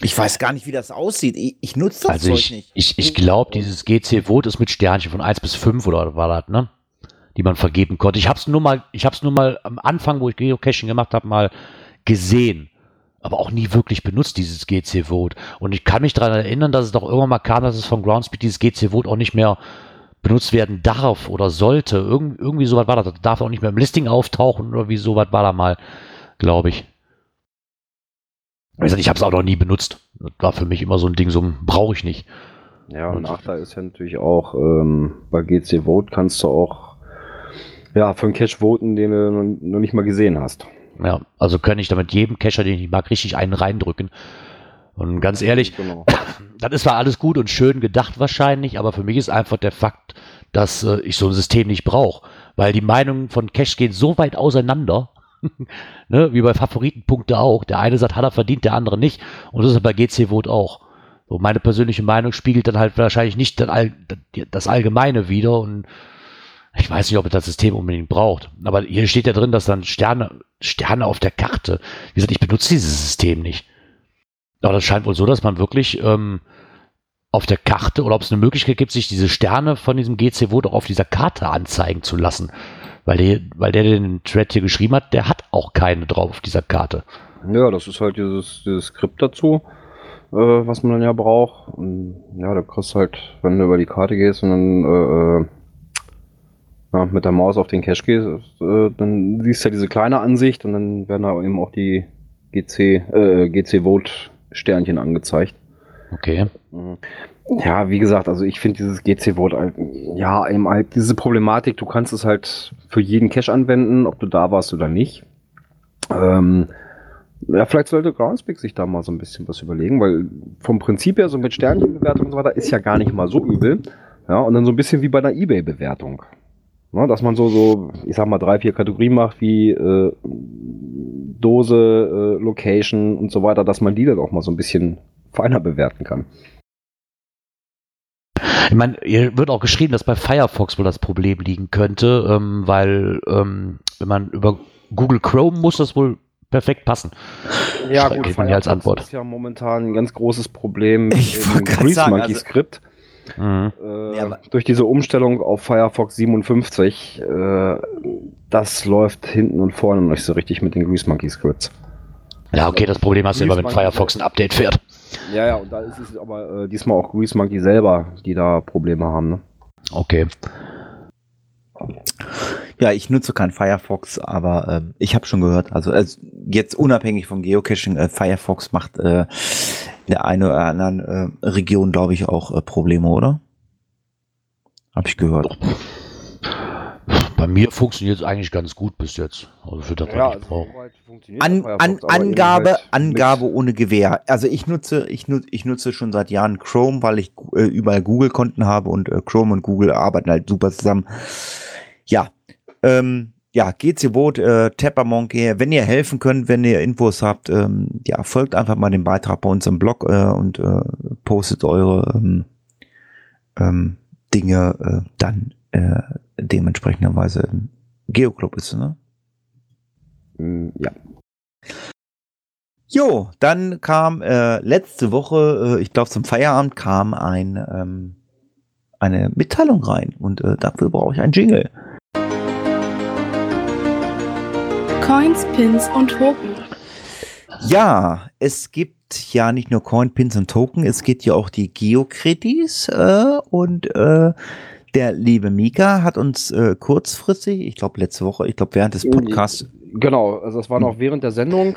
Ich weiß gar nicht, wie das aussieht. Ich, ich nutze das Also Zeug ich, nicht. ich, ich glaube, dieses GC Vote ist mit Sternchen von 1 bis 5 oder war das, ne? Die man vergeben konnte. Ich hab's nur mal, ich hab's nur mal am Anfang, wo ich Geocaching gemacht habe, mal gesehen. Aber auch nie wirklich benutzt, dieses GC Vote. Und ich kann mich daran erinnern, dass es doch irgendwann mal kam, dass es von Groundspeed dieses GC Vote auch nicht mehr benutzt werden darf oder sollte. Irgend, irgendwie sowas war das. Das darf auch nicht mehr im Listing auftauchen oder wie sowas war da mal, glaube ich. Gesagt, Ich habe es auch noch nie benutzt. Das war für mich immer so ein Ding, so brauche ich nicht. Ja, und Nachteil ist ja natürlich auch, ähm, bei GC Vote kannst du auch ja, für einen Cache voten, den du noch nicht mal gesehen hast. Ja, also kann ich damit jedem Cacher, den ich mag, richtig einen reindrücken. Und ganz ehrlich, Genau. [COUGHS] das ist zwar alles gut und schön gedacht wahrscheinlich, aber für mich ist einfach der Fakt, dass äh, ich so ein System nicht brauche. Weil die Meinungen von Cache gehen so weit auseinander, [LAUGHS] ne, wie bei Favoritenpunkte auch. Der eine sagt, hat er verdient, der andere nicht. Und das ist bei GC Vote auch. So, meine persönliche Meinung spiegelt dann halt wahrscheinlich nicht das, All, das Allgemeine wieder und ich weiß nicht, ob das System unbedingt braucht. Aber hier steht ja drin, dass dann Sterne, Sterne auf der Karte. Wie gesagt, ich benutze dieses System nicht. Aber das scheint wohl so, dass man wirklich ähm, auf der Karte oder ob es eine Möglichkeit gibt, sich diese Sterne von diesem GC Vote auch auf dieser Karte anzeigen zu lassen. Weil der, weil der den Thread hier geschrieben hat, der hat auch keine drauf auf dieser Karte. Ja, das ist halt dieses, dieses Skript dazu, äh, was man dann ja braucht. Und ja, da kriegst halt, wenn du über die Karte gehst und dann äh, äh, ja, mit der Maus auf den Cache gehst, äh, dann siehst du ja diese kleine Ansicht und dann werden da eben auch die GC, äh, GC Vote Sternchen angezeigt. Okay. Mhm. Ja, wie gesagt, also ich finde dieses GC-Vote, halt, ja, eben halt diese Problematik, du kannst es halt für jeden Cache anwenden, ob du da warst oder nicht. Ähm, ja, vielleicht sollte Groundspeak sich da mal so ein bisschen was überlegen, weil vom Prinzip her, so mit Sternchenbewertung und so weiter, ist ja gar nicht mal so übel. Ja, und dann so ein bisschen wie bei einer Ebay-Bewertung. Ne, dass man so, so, ich sag mal, drei, vier Kategorien macht, wie äh, Dose, äh, Location und so weiter, dass man die dann auch mal so ein bisschen feiner bewerten kann. Ich meine, hier wird auch geschrieben, dass bei Firefox wohl das Problem liegen könnte, ähm, weil ähm, wenn man über Google Chrome muss das wohl perfekt passen. Ja, Schreibt gut, man als Antwort. ist ja momentan ein ganz großes Problem mit Ich dem wollte grad Grease sagen, Monkey also- Skript. Mhm. Äh, Ja, durch diese Umstellung auf Firefox 57, äh, das läuft hinten und vorne nicht so richtig mit den Grease Monkey Scripts. Ja, okay, das Problem hast du immer, wenn Firefox ein Update fährt. Ja, ja, und da ist es aber äh, diesmal auch Grease Monkey selber, die da Probleme haben. Ne? Okay. Ja, ich nutze kein Firefox, aber ähm, ich habe schon gehört, also, also jetzt unabhängig vom Geocaching, äh, Firefox macht äh, in der einen oder anderen äh, Region, glaube ich, auch äh, Probleme, oder? Habe ich gehört. Bei mir funktioniert es eigentlich ganz gut bis jetzt. Also für das, was ich funktioniert An, an, Angabe, halt Angabe mit- ohne Gewehr. Also ich nutze, ich nutze, ich nutze schon seit Jahren Chrome, weil ich äh, überall Google-Konten habe und äh, Chrome und Google arbeiten halt super zusammen. Ja, ähm, ja, geht's ihr Boot, äh, Tapper Monkey. Wenn ihr helfen könnt, wenn ihr Infos habt, ähm, ja, folgt einfach mal dem Beitrag bei uns im Blog äh, und äh, postet eure ähm, ähm, Dinge äh, dann äh, dementsprechenderweise im Geoclub ist, ne? Mm, Ja. Jo, dann kam äh, letzte Woche, äh, ich glaube zum Feierabend, kam ein, ähm, eine Mitteilung rein und äh, dafür brauche ich einen Jingle. Coins, Pins und Token. Ja, es gibt ja nicht nur Coin, Pins und Token, es gibt ja auch die Geokredits äh, und äh, der liebe Mika hat uns äh, kurzfristig, ich glaube letzte Woche, ich glaube während des Podcasts, Genau, also das war noch während der Sendung.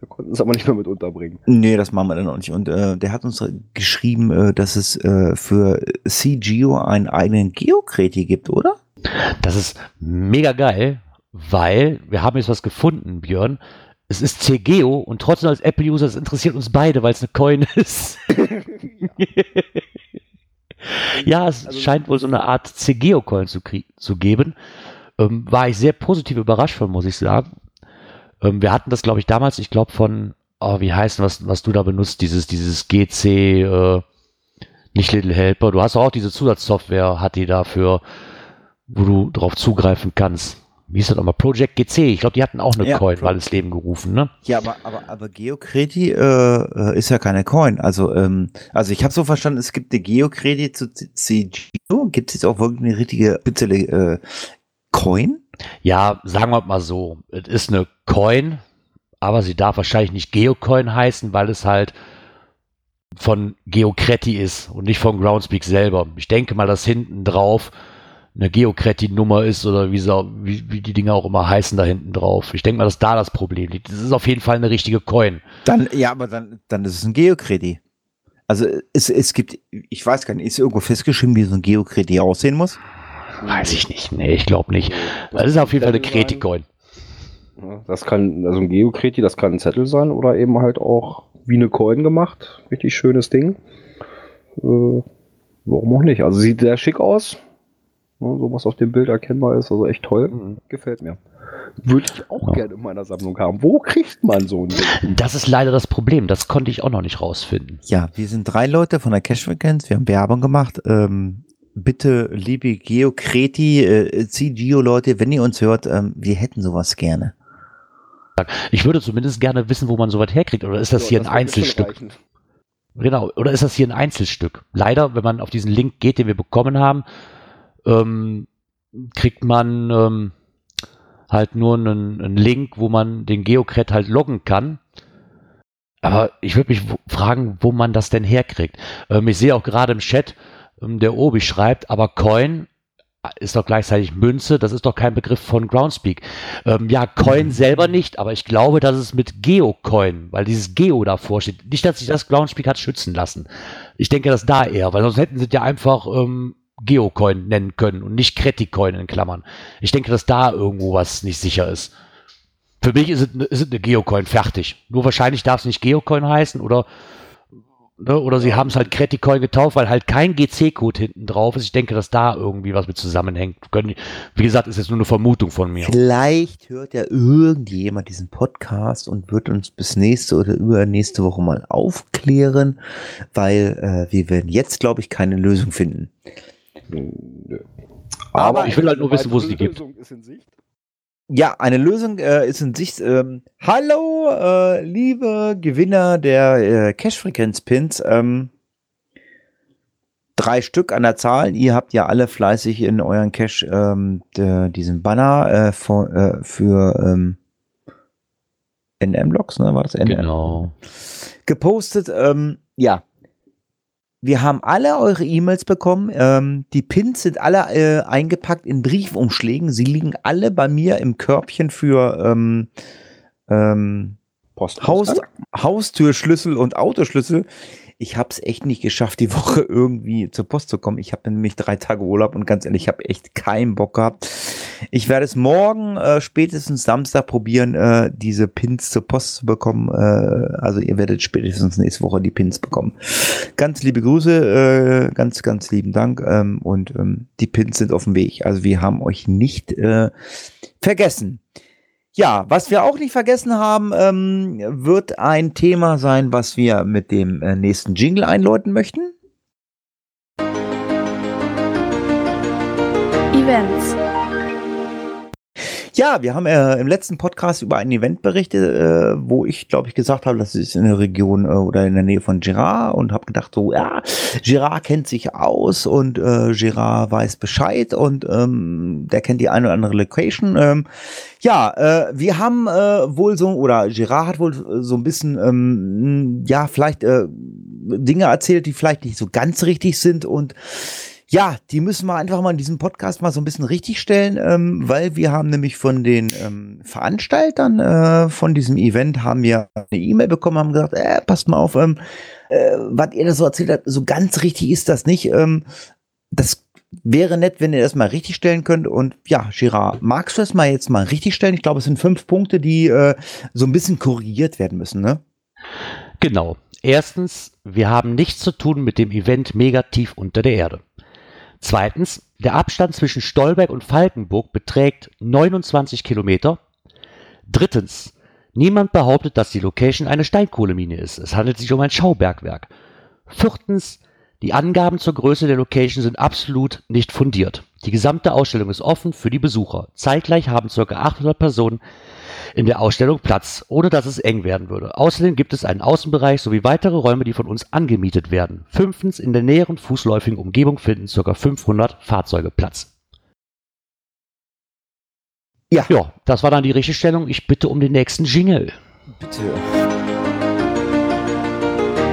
Wir konnten es aber nicht mehr mit unterbringen. Nee, das machen wir dann noch nicht. Und äh, der hat uns geschrieben, äh, dass es äh, für CGO einen eigenen Geokreti gibt, oder? Das ist mega geil, weil wir haben jetzt was gefunden, Björn. Es ist CGO und trotzdem als Apple-User, es interessiert uns beide, weil es eine Coin [LAUGHS] ist. ja, es Also- scheint wohl so eine Art CGO-Coin zu, zu geben. Ähm, war ich sehr positiv überrascht von, muss ich sagen. Ähm, wir hatten das, glaube ich, damals, ich glaube von, oh, wie heißt was, was du da benutzt, dieses, dieses GC, äh, nicht Little Helper. Du hast auch diese Zusatzsoftware, hat die dafür, wo du drauf zugreifen kannst. Wie ist das nochmal? Project GC. Ich glaube, die hatten auch eine Ja, Coin Pro- mal ins Leben gerufen, ne? Ja, aber aber aber Geokreti äh, äh, ist ja keine Coin. Also ähm, also ich habe so verstanden, es gibt eine Geokreti zu CGO. Gibt es jetzt auch wirklich eine richtige spezielle äh, Coin? Ja, sagen wir mal so. Es ist eine Coin, aber sie darf wahrscheinlich nicht Geocoin heißen, weil es halt von Geocreti ist und nicht von Groundspeak selber. Ich denke mal, dass hinten drauf eine Geocreti-Nummer ist oder wie, sie, wie, wie die Dinge auch immer heißen da hinten drauf. Ich denke mal, dass da das Problem liegt. Das ist auf jeden Fall eine richtige Coin. Dann ja, aber dann dann ist es ein Geokreti. Also es, es gibt, ich weiß gar nicht, ist irgendwo festgeschrieben, wie so ein Geokreti aussehen muss? Weiß ich nicht. Nee, ich glaube nicht. Das ist auf jeden Fall eine. Kreti-Coin. Das kann, also ein Geokreti, das kann ein Zettel sein oder eben halt auch wie eine Coin gemacht. Richtig schönes Ding. Äh, warum auch nicht? Also sieht sehr schick aus. Ne, so was auf dem Bild erkennbar ist, also echt toll. Mhm. Gefällt mir. Würde ich auch Ja. gerne in meiner Sammlung haben. Wo kriegt man so ein Ding? Das ist leider das Problem. Das konnte ich auch noch nicht rausfinden. Ja, wir sind drei Leute von der Cash Frequenz. Wir haben Werbung gemacht. Ähm, bitte, liebe Geokreti, äh, CGO-Leute, wenn ihr uns hört, ähm, wir hätten sowas gerne. Ich würde zumindest gerne wissen, wo man sowas herkriegt. Oder ist das So, hier ein wird bestimmt Einzelstück? Genau. Oder ist das hier ein Einzelstück? Leider, wenn man auf diesen Link geht, den wir bekommen haben, ähm, kriegt man ähm, halt nur einen, einen Link, wo man den Geocred halt loggen kann. Aber ich würde mich fragen, wo man das denn herkriegt. Ähm, ich sehe auch gerade im Chat, ähm, der Obi schreibt, aber Coin ist doch gleichzeitig Münze, das ist doch kein Begriff von Groundspeak. Ähm, ja, Coin selber nicht, aber ich glaube, dass es mit Geocoin, weil dieses Geo davor steht, nicht, dass sich das Groundspeak hat schützen lassen. Ich denke, dass da eher, weil sonst hätten sie ja einfach ähm, Geocoin nennen können und nicht Creticoin in Klammern. Ich denke, dass da irgendwo was nicht sicher ist. Für mich ist es, ist es eine Geocoin fertig. Nur wahrscheinlich darf es nicht Geocoin heißen oder ne, oder sie haben es halt Creticoin getauft, weil halt kein GC-Code hinten drauf ist. Ich denke, dass da irgendwie was mit zusammenhängt. Können Wie gesagt, ist jetzt nur eine Vermutung von mir. Vielleicht hört ja irgendjemand diesen Podcast und wird uns bis nächste oder übernächste Woche mal aufklären, weil äh, wir werden jetzt, glaube ich, keine Lösung finden. Nö. Aber ich will halt nur wissen, wo es die gibt. Lösung ist in Sicht. Ja, eine Lösung äh, ist in Sicht. Ähm, hallo, äh, liebe Gewinner der äh, Cash-Frequenz-Pins. Ähm, drei Stück an der Zahl. Ihr habt ja alle fleißig in euren Cache ähm, de, diesen Banner äh, für, äh, für ähm, NM-Logs, ne? War das NM? Genau. gepostet. Ähm, ja. Wir haben alle eure E-Mails bekommen. Ähm, die Pins sind alle äh, eingepackt in Briefumschlägen. Sie liegen alle bei mir im Körbchen für ähm, ähm, Post. Haus, Haustürschlüssel und Autoschlüssel. Ich habe es echt nicht geschafft, die [LAUGHS] Woche irgendwie zur Post zu kommen. Ich habe nämlich drei Tage Urlaub und ganz ehrlich, ich habe echt keinen Bock gehabt. Ich werde es morgen, äh, spätestens Samstag probieren, äh, diese Pins zur Post zu bekommen. Äh, also ihr werdet spätestens nächste Woche die Pins bekommen. Ganz liebe Grüße, äh, ganz, ganz lieben Dank. Ähm, und ähm, die Pins sind auf dem Weg. Also wir haben euch nicht äh, vergessen. Ja, was wir auch nicht vergessen haben, ähm, wird ein Thema sein, was wir mit dem äh, nächsten Jingle einläuten möchten. Events. Ja, wir haben äh, im letzten Podcast über ein Event berichtet, äh, wo ich, glaube ich, gesagt habe, das ist in der Region äh, oder in der Nähe von Girard und habe gedacht, so, ja, Girard kennt sich aus und äh, Girard weiß Bescheid und ähm, der kennt die eine oder andere Location. Ähm, ja, äh, wir haben äh, wohl so, oder Girard hat wohl so ein bisschen, ähm, ja, vielleicht äh, Dinge erzählt, die vielleicht nicht so ganz richtig sind und ja, die müssen wir einfach mal in diesem Podcast mal so ein bisschen richtigstellen, ähm, weil wir haben nämlich von den ähm, Veranstaltern äh, von diesem Event haben wir eine E-Mail bekommen, haben gesagt, äh, passt mal auf, ähm, äh, was ihr da so erzählt habt, so ganz richtig ist das nicht. Ähm, das wäre nett, wenn ihr das mal richtig stellen könnt. Und ja, Girard, magst du das mal jetzt mal richtig stellen? Ich glaube, es sind fünf Punkte, die äh, so ein bisschen korrigiert werden müssen, ne? Genau. Erstens, wir haben nichts zu tun mit dem Event mega tief unter der Erde. Zweitens, der Abstand zwischen Stolberg und Falkenburg beträgt 29 Kilometer. Drittens, niemand behauptet, dass die Location eine Steinkohlemine ist. Es handelt sich um ein Schaubergwerk. Viertens, die Angaben zur Größe der Location sind absolut nicht fundiert. Die gesamte Ausstellung ist offen für die Besucher. Zeitgleich haben ca. 800 Personen in der Ausstellung Platz, ohne dass es eng werden würde. Außerdem gibt es einen Außenbereich sowie weitere Räume, die von uns angemietet werden. Fünftens, in der näheren fußläufigen Umgebung finden ca. 500 Fahrzeuge Platz. Ja. Ja, das war dann die Richtigstellung. Ich bitte um den nächsten Jingle. Bitte.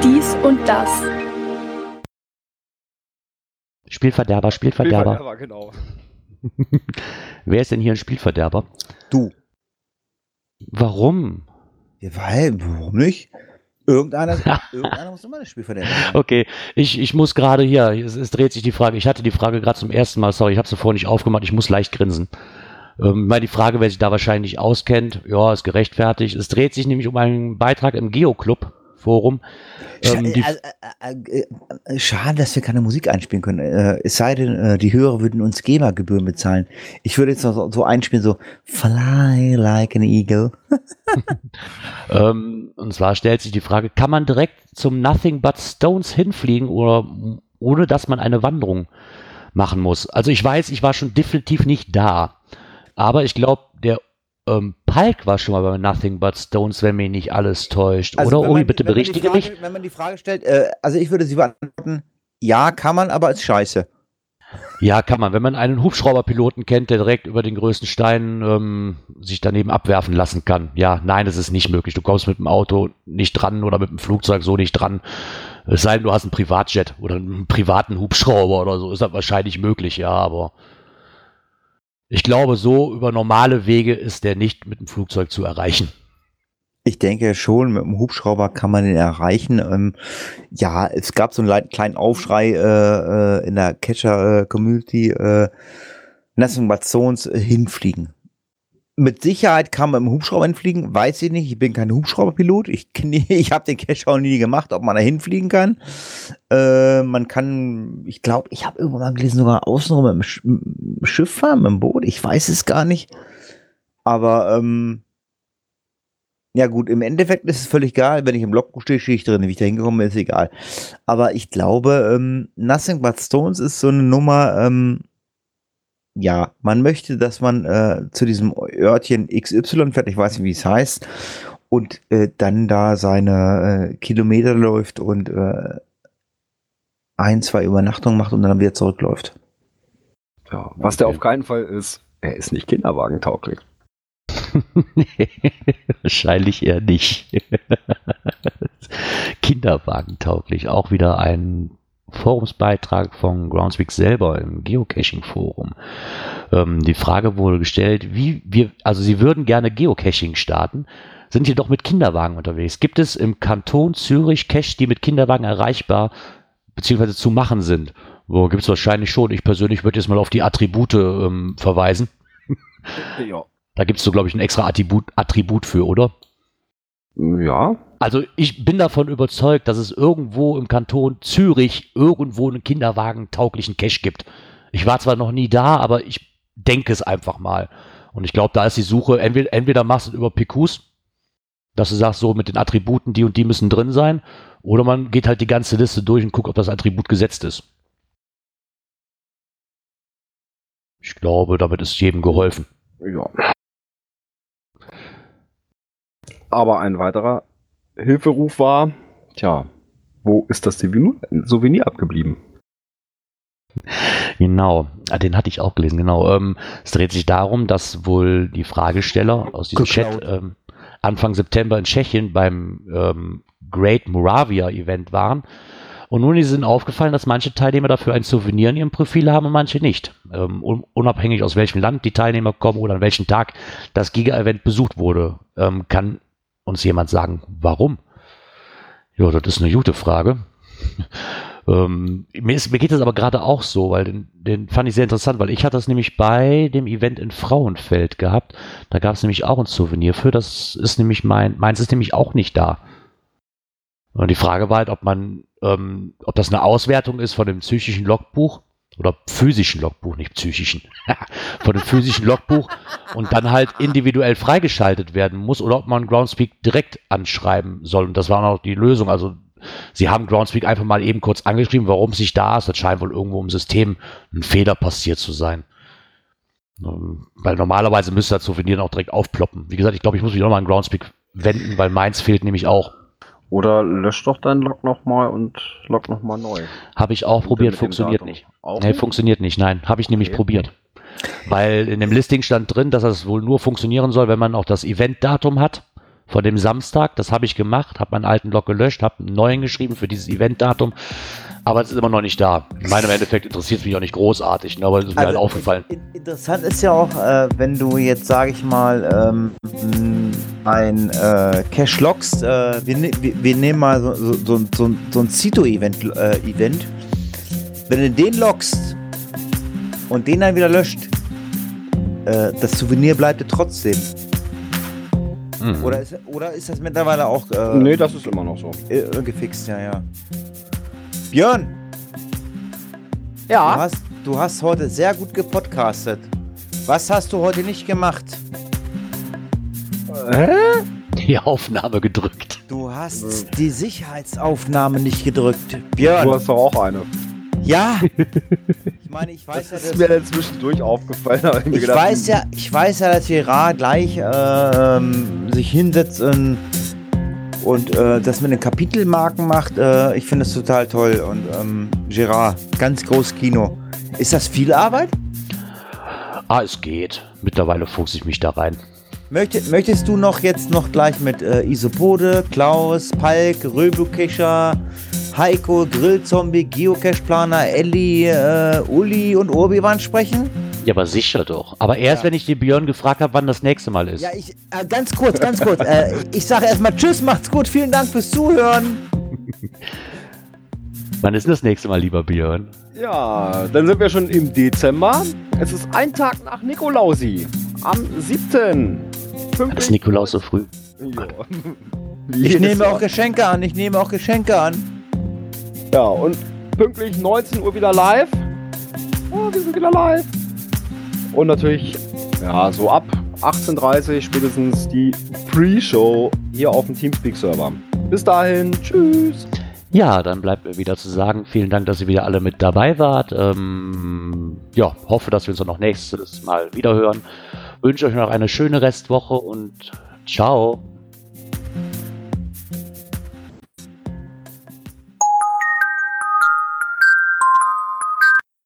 Dies und das. Spielverderber, Spielverderber. Spielverderber, genau. [LAUGHS] Wer ist denn hier ein Spielverderber? Du. Warum? Ja, weil, warum nicht? Irgendeiner, [LAUGHS] irgendeiner muss immer das Spiel verderben. Okay, ich, ich muss gerade hier, es, es dreht sich die Frage, ich hatte die Frage gerade zum ersten Mal, sorry, ich habe sie vorher nicht aufgemacht, ich muss leicht grinsen. Ähm, mal die Frage, wer sich da wahrscheinlich auskennt, ja, ist gerechtfertigt. Es dreht sich nämlich um einen Beitrag im Geoclub Forum. Ähm, die, Scha äh, äh, äh, schade, dass wir keine Musik einspielen können. Äh, es sei denn, äh, die Hörer würden uns GEMA-Gebühren bezahlen. Ich würde jetzt noch so, so einspielen, so Fly like an eagle. [LAUGHS] ähm, und zwar stellt sich die Frage, kann man direkt zum Nothing But Stones hinfliegen oder ohne dass man eine Wanderung machen muss? Also ich weiß, ich war schon definitiv nicht da. Aber ich glaube, der ähm, Palk war schon mal bei Nothing But Stones, wenn mich nicht alles täuscht. Also, Oder, man- bitte berichtige Frage, mich. Wenn man die Frage stellt, äh, also ich würde sie beantworten, ja, kann man, aber ist scheiße. Ja, kann man. Wenn man einen Hubschrauberpiloten kennt, der direkt über den größten Stein ähm, sich daneben abwerfen lassen kann. Ja, nein, das ist nicht möglich. Du kommst mit dem Auto nicht dran oder mit dem Flugzeug so nicht dran. Es sei denn, du hast einen Privatjet oder einen privaten Hubschrauber oder so, ist das wahrscheinlich möglich, ja, aber ich glaube, so über normale Wege ist der nicht mit dem Flugzeug zu erreichen. Ich denke schon, mit dem Hubschrauber kann man den erreichen. Ähm, ja, es gab so einen kleinen Aufschrei äh, äh, in der Catcher-Community. Äh, Nothing but Stones äh, hinfliegen. Mit Sicherheit kann man im Hubschrauber hinfliegen, weiß ich nicht. Ich bin kein Hubschrauberpilot. Ich, [LAUGHS] ich habe den Catcher auch nie gemacht, ob man da hinfliegen kann. Äh, man kann, ich glaube, ich habe irgendwann mal gelesen, sogar außenrum dem Sch dem Schiff fahren, dem Boot. Ich weiß es gar nicht. Aber ähm, ja gut, im Endeffekt ist es völlig egal. Wenn ich im Logbuch stehe, stehe ich drin. Wie ich da hingekommen bin, ist egal. Aber ich glaube, ähm, Nothing But Stones ist so eine Nummer, ähm, ja, man möchte, dass man äh, zu diesem Örtchen XY fährt, ich weiß nicht, wie es heißt, und äh, dann da seine äh, Kilometer läuft und äh, ein, zwei Übernachtungen macht und dann wieder zurückläuft. Ja, was der Okay. auf keinen Fall ist, er ist nicht kinderwagentauglich. [LAUGHS] Wahrscheinlich eher nicht. [LAUGHS] Kinderwagentauglich. Auch wieder ein Forumsbeitrag von Groundspeak selber im Geocaching-Forum. Ähm, die Frage wurde gestellt, wie wir, also sie würden gerne Geocaching starten, sind jedoch mit Kinderwagen unterwegs. Gibt es im Kanton Zürich Cache, die mit Kinderwagen erreichbar bzw. zu machen sind? Wo gibt es wahrscheinlich schon. Ich persönlich würde jetzt mal auf die Attribute ähm, verweisen. Ja. Da gibt es so, glaube ich, ein extra Attribut, Attribut für, oder? Ja. Also ich bin davon überzeugt, dass es irgendwo im Kanton Zürich irgendwo einen kinderwagentauglichen Cache gibt. Ich war zwar noch nie da, aber ich denke es einfach mal. Und ich glaube, da ist die Suche, entweder, entweder machst du es über PQs, dass du sagst, so mit den Attributen, die und die müssen drin sein, oder man geht halt die ganze Liste durch und guckt, ob das Attribut gesetzt ist. Ich glaube, damit ist jedem geholfen. Ja. Aber ein weiterer Hilferuf war, tja, wo ist das Souvenir, Souvenir abgeblieben? Genau, ah, den hatte ich auch gelesen, genau. Ähm, es dreht sich darum, dass wohl die Fragesteller aus diesem Geklaut. Chat ähm, Anfang September in Tschechien beim ähm, Great Moravia Event waren. Und nun ist ihnen aufgefallen, dass manche Teilnehmer dafür ein Souvenir in ihrem Profil haben und manche nicht. Ähm, un unabhängig aus welchem Land die Teilnehmer kommen oder an welchem Tag das Giga-Event besucht wurde. Ähm, kann uns jemand sagen, warum? Ja, das ist eine gute Frage. Ähm, mir, ist, mir geht das aber gerade auch so, weil den, den fand ich sehr interessant, weil ich hatte das nämlich bei dem Event in Frauenfeld gehabt. Da gab es nämlich auch ein Souvenir für. Das ist nämlich mein, meins ist nämlich auch nicht da. Und die Frage war halt, ob man, ähm, ob das eine Auswertung ist von dem psychischen Logbuch oder physischen Logbuch, nicht psychischen, [LAUGHS] von dem physischen Logbuch und dann halt individuell freigeschaltet werden muss oder ob man Groundspeak direkt anschreiben soll. Und das war auch die Lösung. Also Sie haben Groundspeak einfach mal eben kurz angeschrieben, warum es nicht da ist. Das scheint wohl irgendwo im System ein Fehler passiert zu sein. Ähm, Weil normalerweise müsste das Souvenir auch direkt aufploppen. Wie gesagt, ich glaube, ich muss mich nochmal an Groundspeak wenden, weil meins fehlt nämlich auch. Oder lösch doch deinen Log nochmal und log nochmal neu. Habe ich auch probiert, Mit dem funktioniert nicht. Auch Nee, nicht? funktioniert nicht. Nein, habe ich nämlich Okay. probiert. Weil in dem Listing stand drin, dass das wohl nur funktionieren soll, wenn man auch das Eventdatum hat von dem Samstag. Das habe ich gemacht, habe meinen alten Log gelöscht, habe einen neuen geschrieben für dieses Eventdatum. Aber es ist immer noch nicht da. In meinem Endeffekt interessiert es mich auch nicht großartig, ne, aber es ist mir halt aufgefallen. in- Interessant ist ja auch, äh, wenn du jetzt, sage ich mal, ähm, ein äh, Cache loggst, äh, wir, ne wir, wir nehmen mal so, so, so, so, so ein Cito-Event, äh, Event. Wenn du den loggst und den dann wieder löscht, äh, das Souvenir bleibt dir trotzdem. Mhm. Oder ist, oder ist das mittlerweile auch äh, Nee, das ist immer noch so. äh, gefixt? Ja, ja. Björn, du, Ja, hast, du hast heute sehr gut gepodcastet. Was hast du heute nicht gemacht? Hä? Die Aufnahme gedrückt. Du hast die Sicherheitsaufnahme nicht gedrückt. Björn, Du hast doch auch eine. ja. [LAUGHS] Ich meine, ich weiß Das ja, ist dass, mir dann zwischendurch aufgefallen. mir ich gedacht, weiß ja, ich weiß ja, dass Gerard gleich äh, sich hinsetzt und, und äh, das mit den Kapitelmarken macht. Äh, ich finde es total toll. Und ähm, Gerard, ganz groß Kino. Ist das viel Arbeit? Ah, es geht. Mittlerweile fuchse ich mich da rein. Möchte, möchtest du noch jetzt noch gleich mit äh, Isopode, Klaus, Palk, Röbukescher, Heiko, Grillzombie, Geocache-Planer, Elli, äh, Uli und Urbiwan sprechen? Ja, aber sicher doch. Aber erst, Ja. wenn ich den Björn gefragt habe, wann das nächste Mal ist. Ja, ich, äh, ganz kurz, ganz kurz. äh, ich sage erstmal Tschüss, macht's gut, vielen Dank fürs Zuhören. Wann ist denn das nächste Mal, lieber Björn? Ja, dann sind wir schon im Dezember. Es ist ein Tag nach Nikolausi. Am 7. Das ist Nikolaus so früh. Ja. [LAUGHS] Ich nehme Jahr. auch Geschenke an, ich nehme auch Geschenke an. Ja, und pünktlich 19 Uhr wieder live. Oh, wir sind wieder live. Und natürlich, ja, so ab 18.30 Uhr spätestens die Pre-Show hier auf dem Teamspeak-Server. Bis dahin, tschüss. Ja, dann bleibt mir wieder zu sagen, vielen Dank, dass ihr wieder alle mit dabei wart. Ähm, ja, hoffe, dass wir uns dann noch nächstes Mal wiederhören. Wünsche euch noch eine schöne Restwoche und ciao.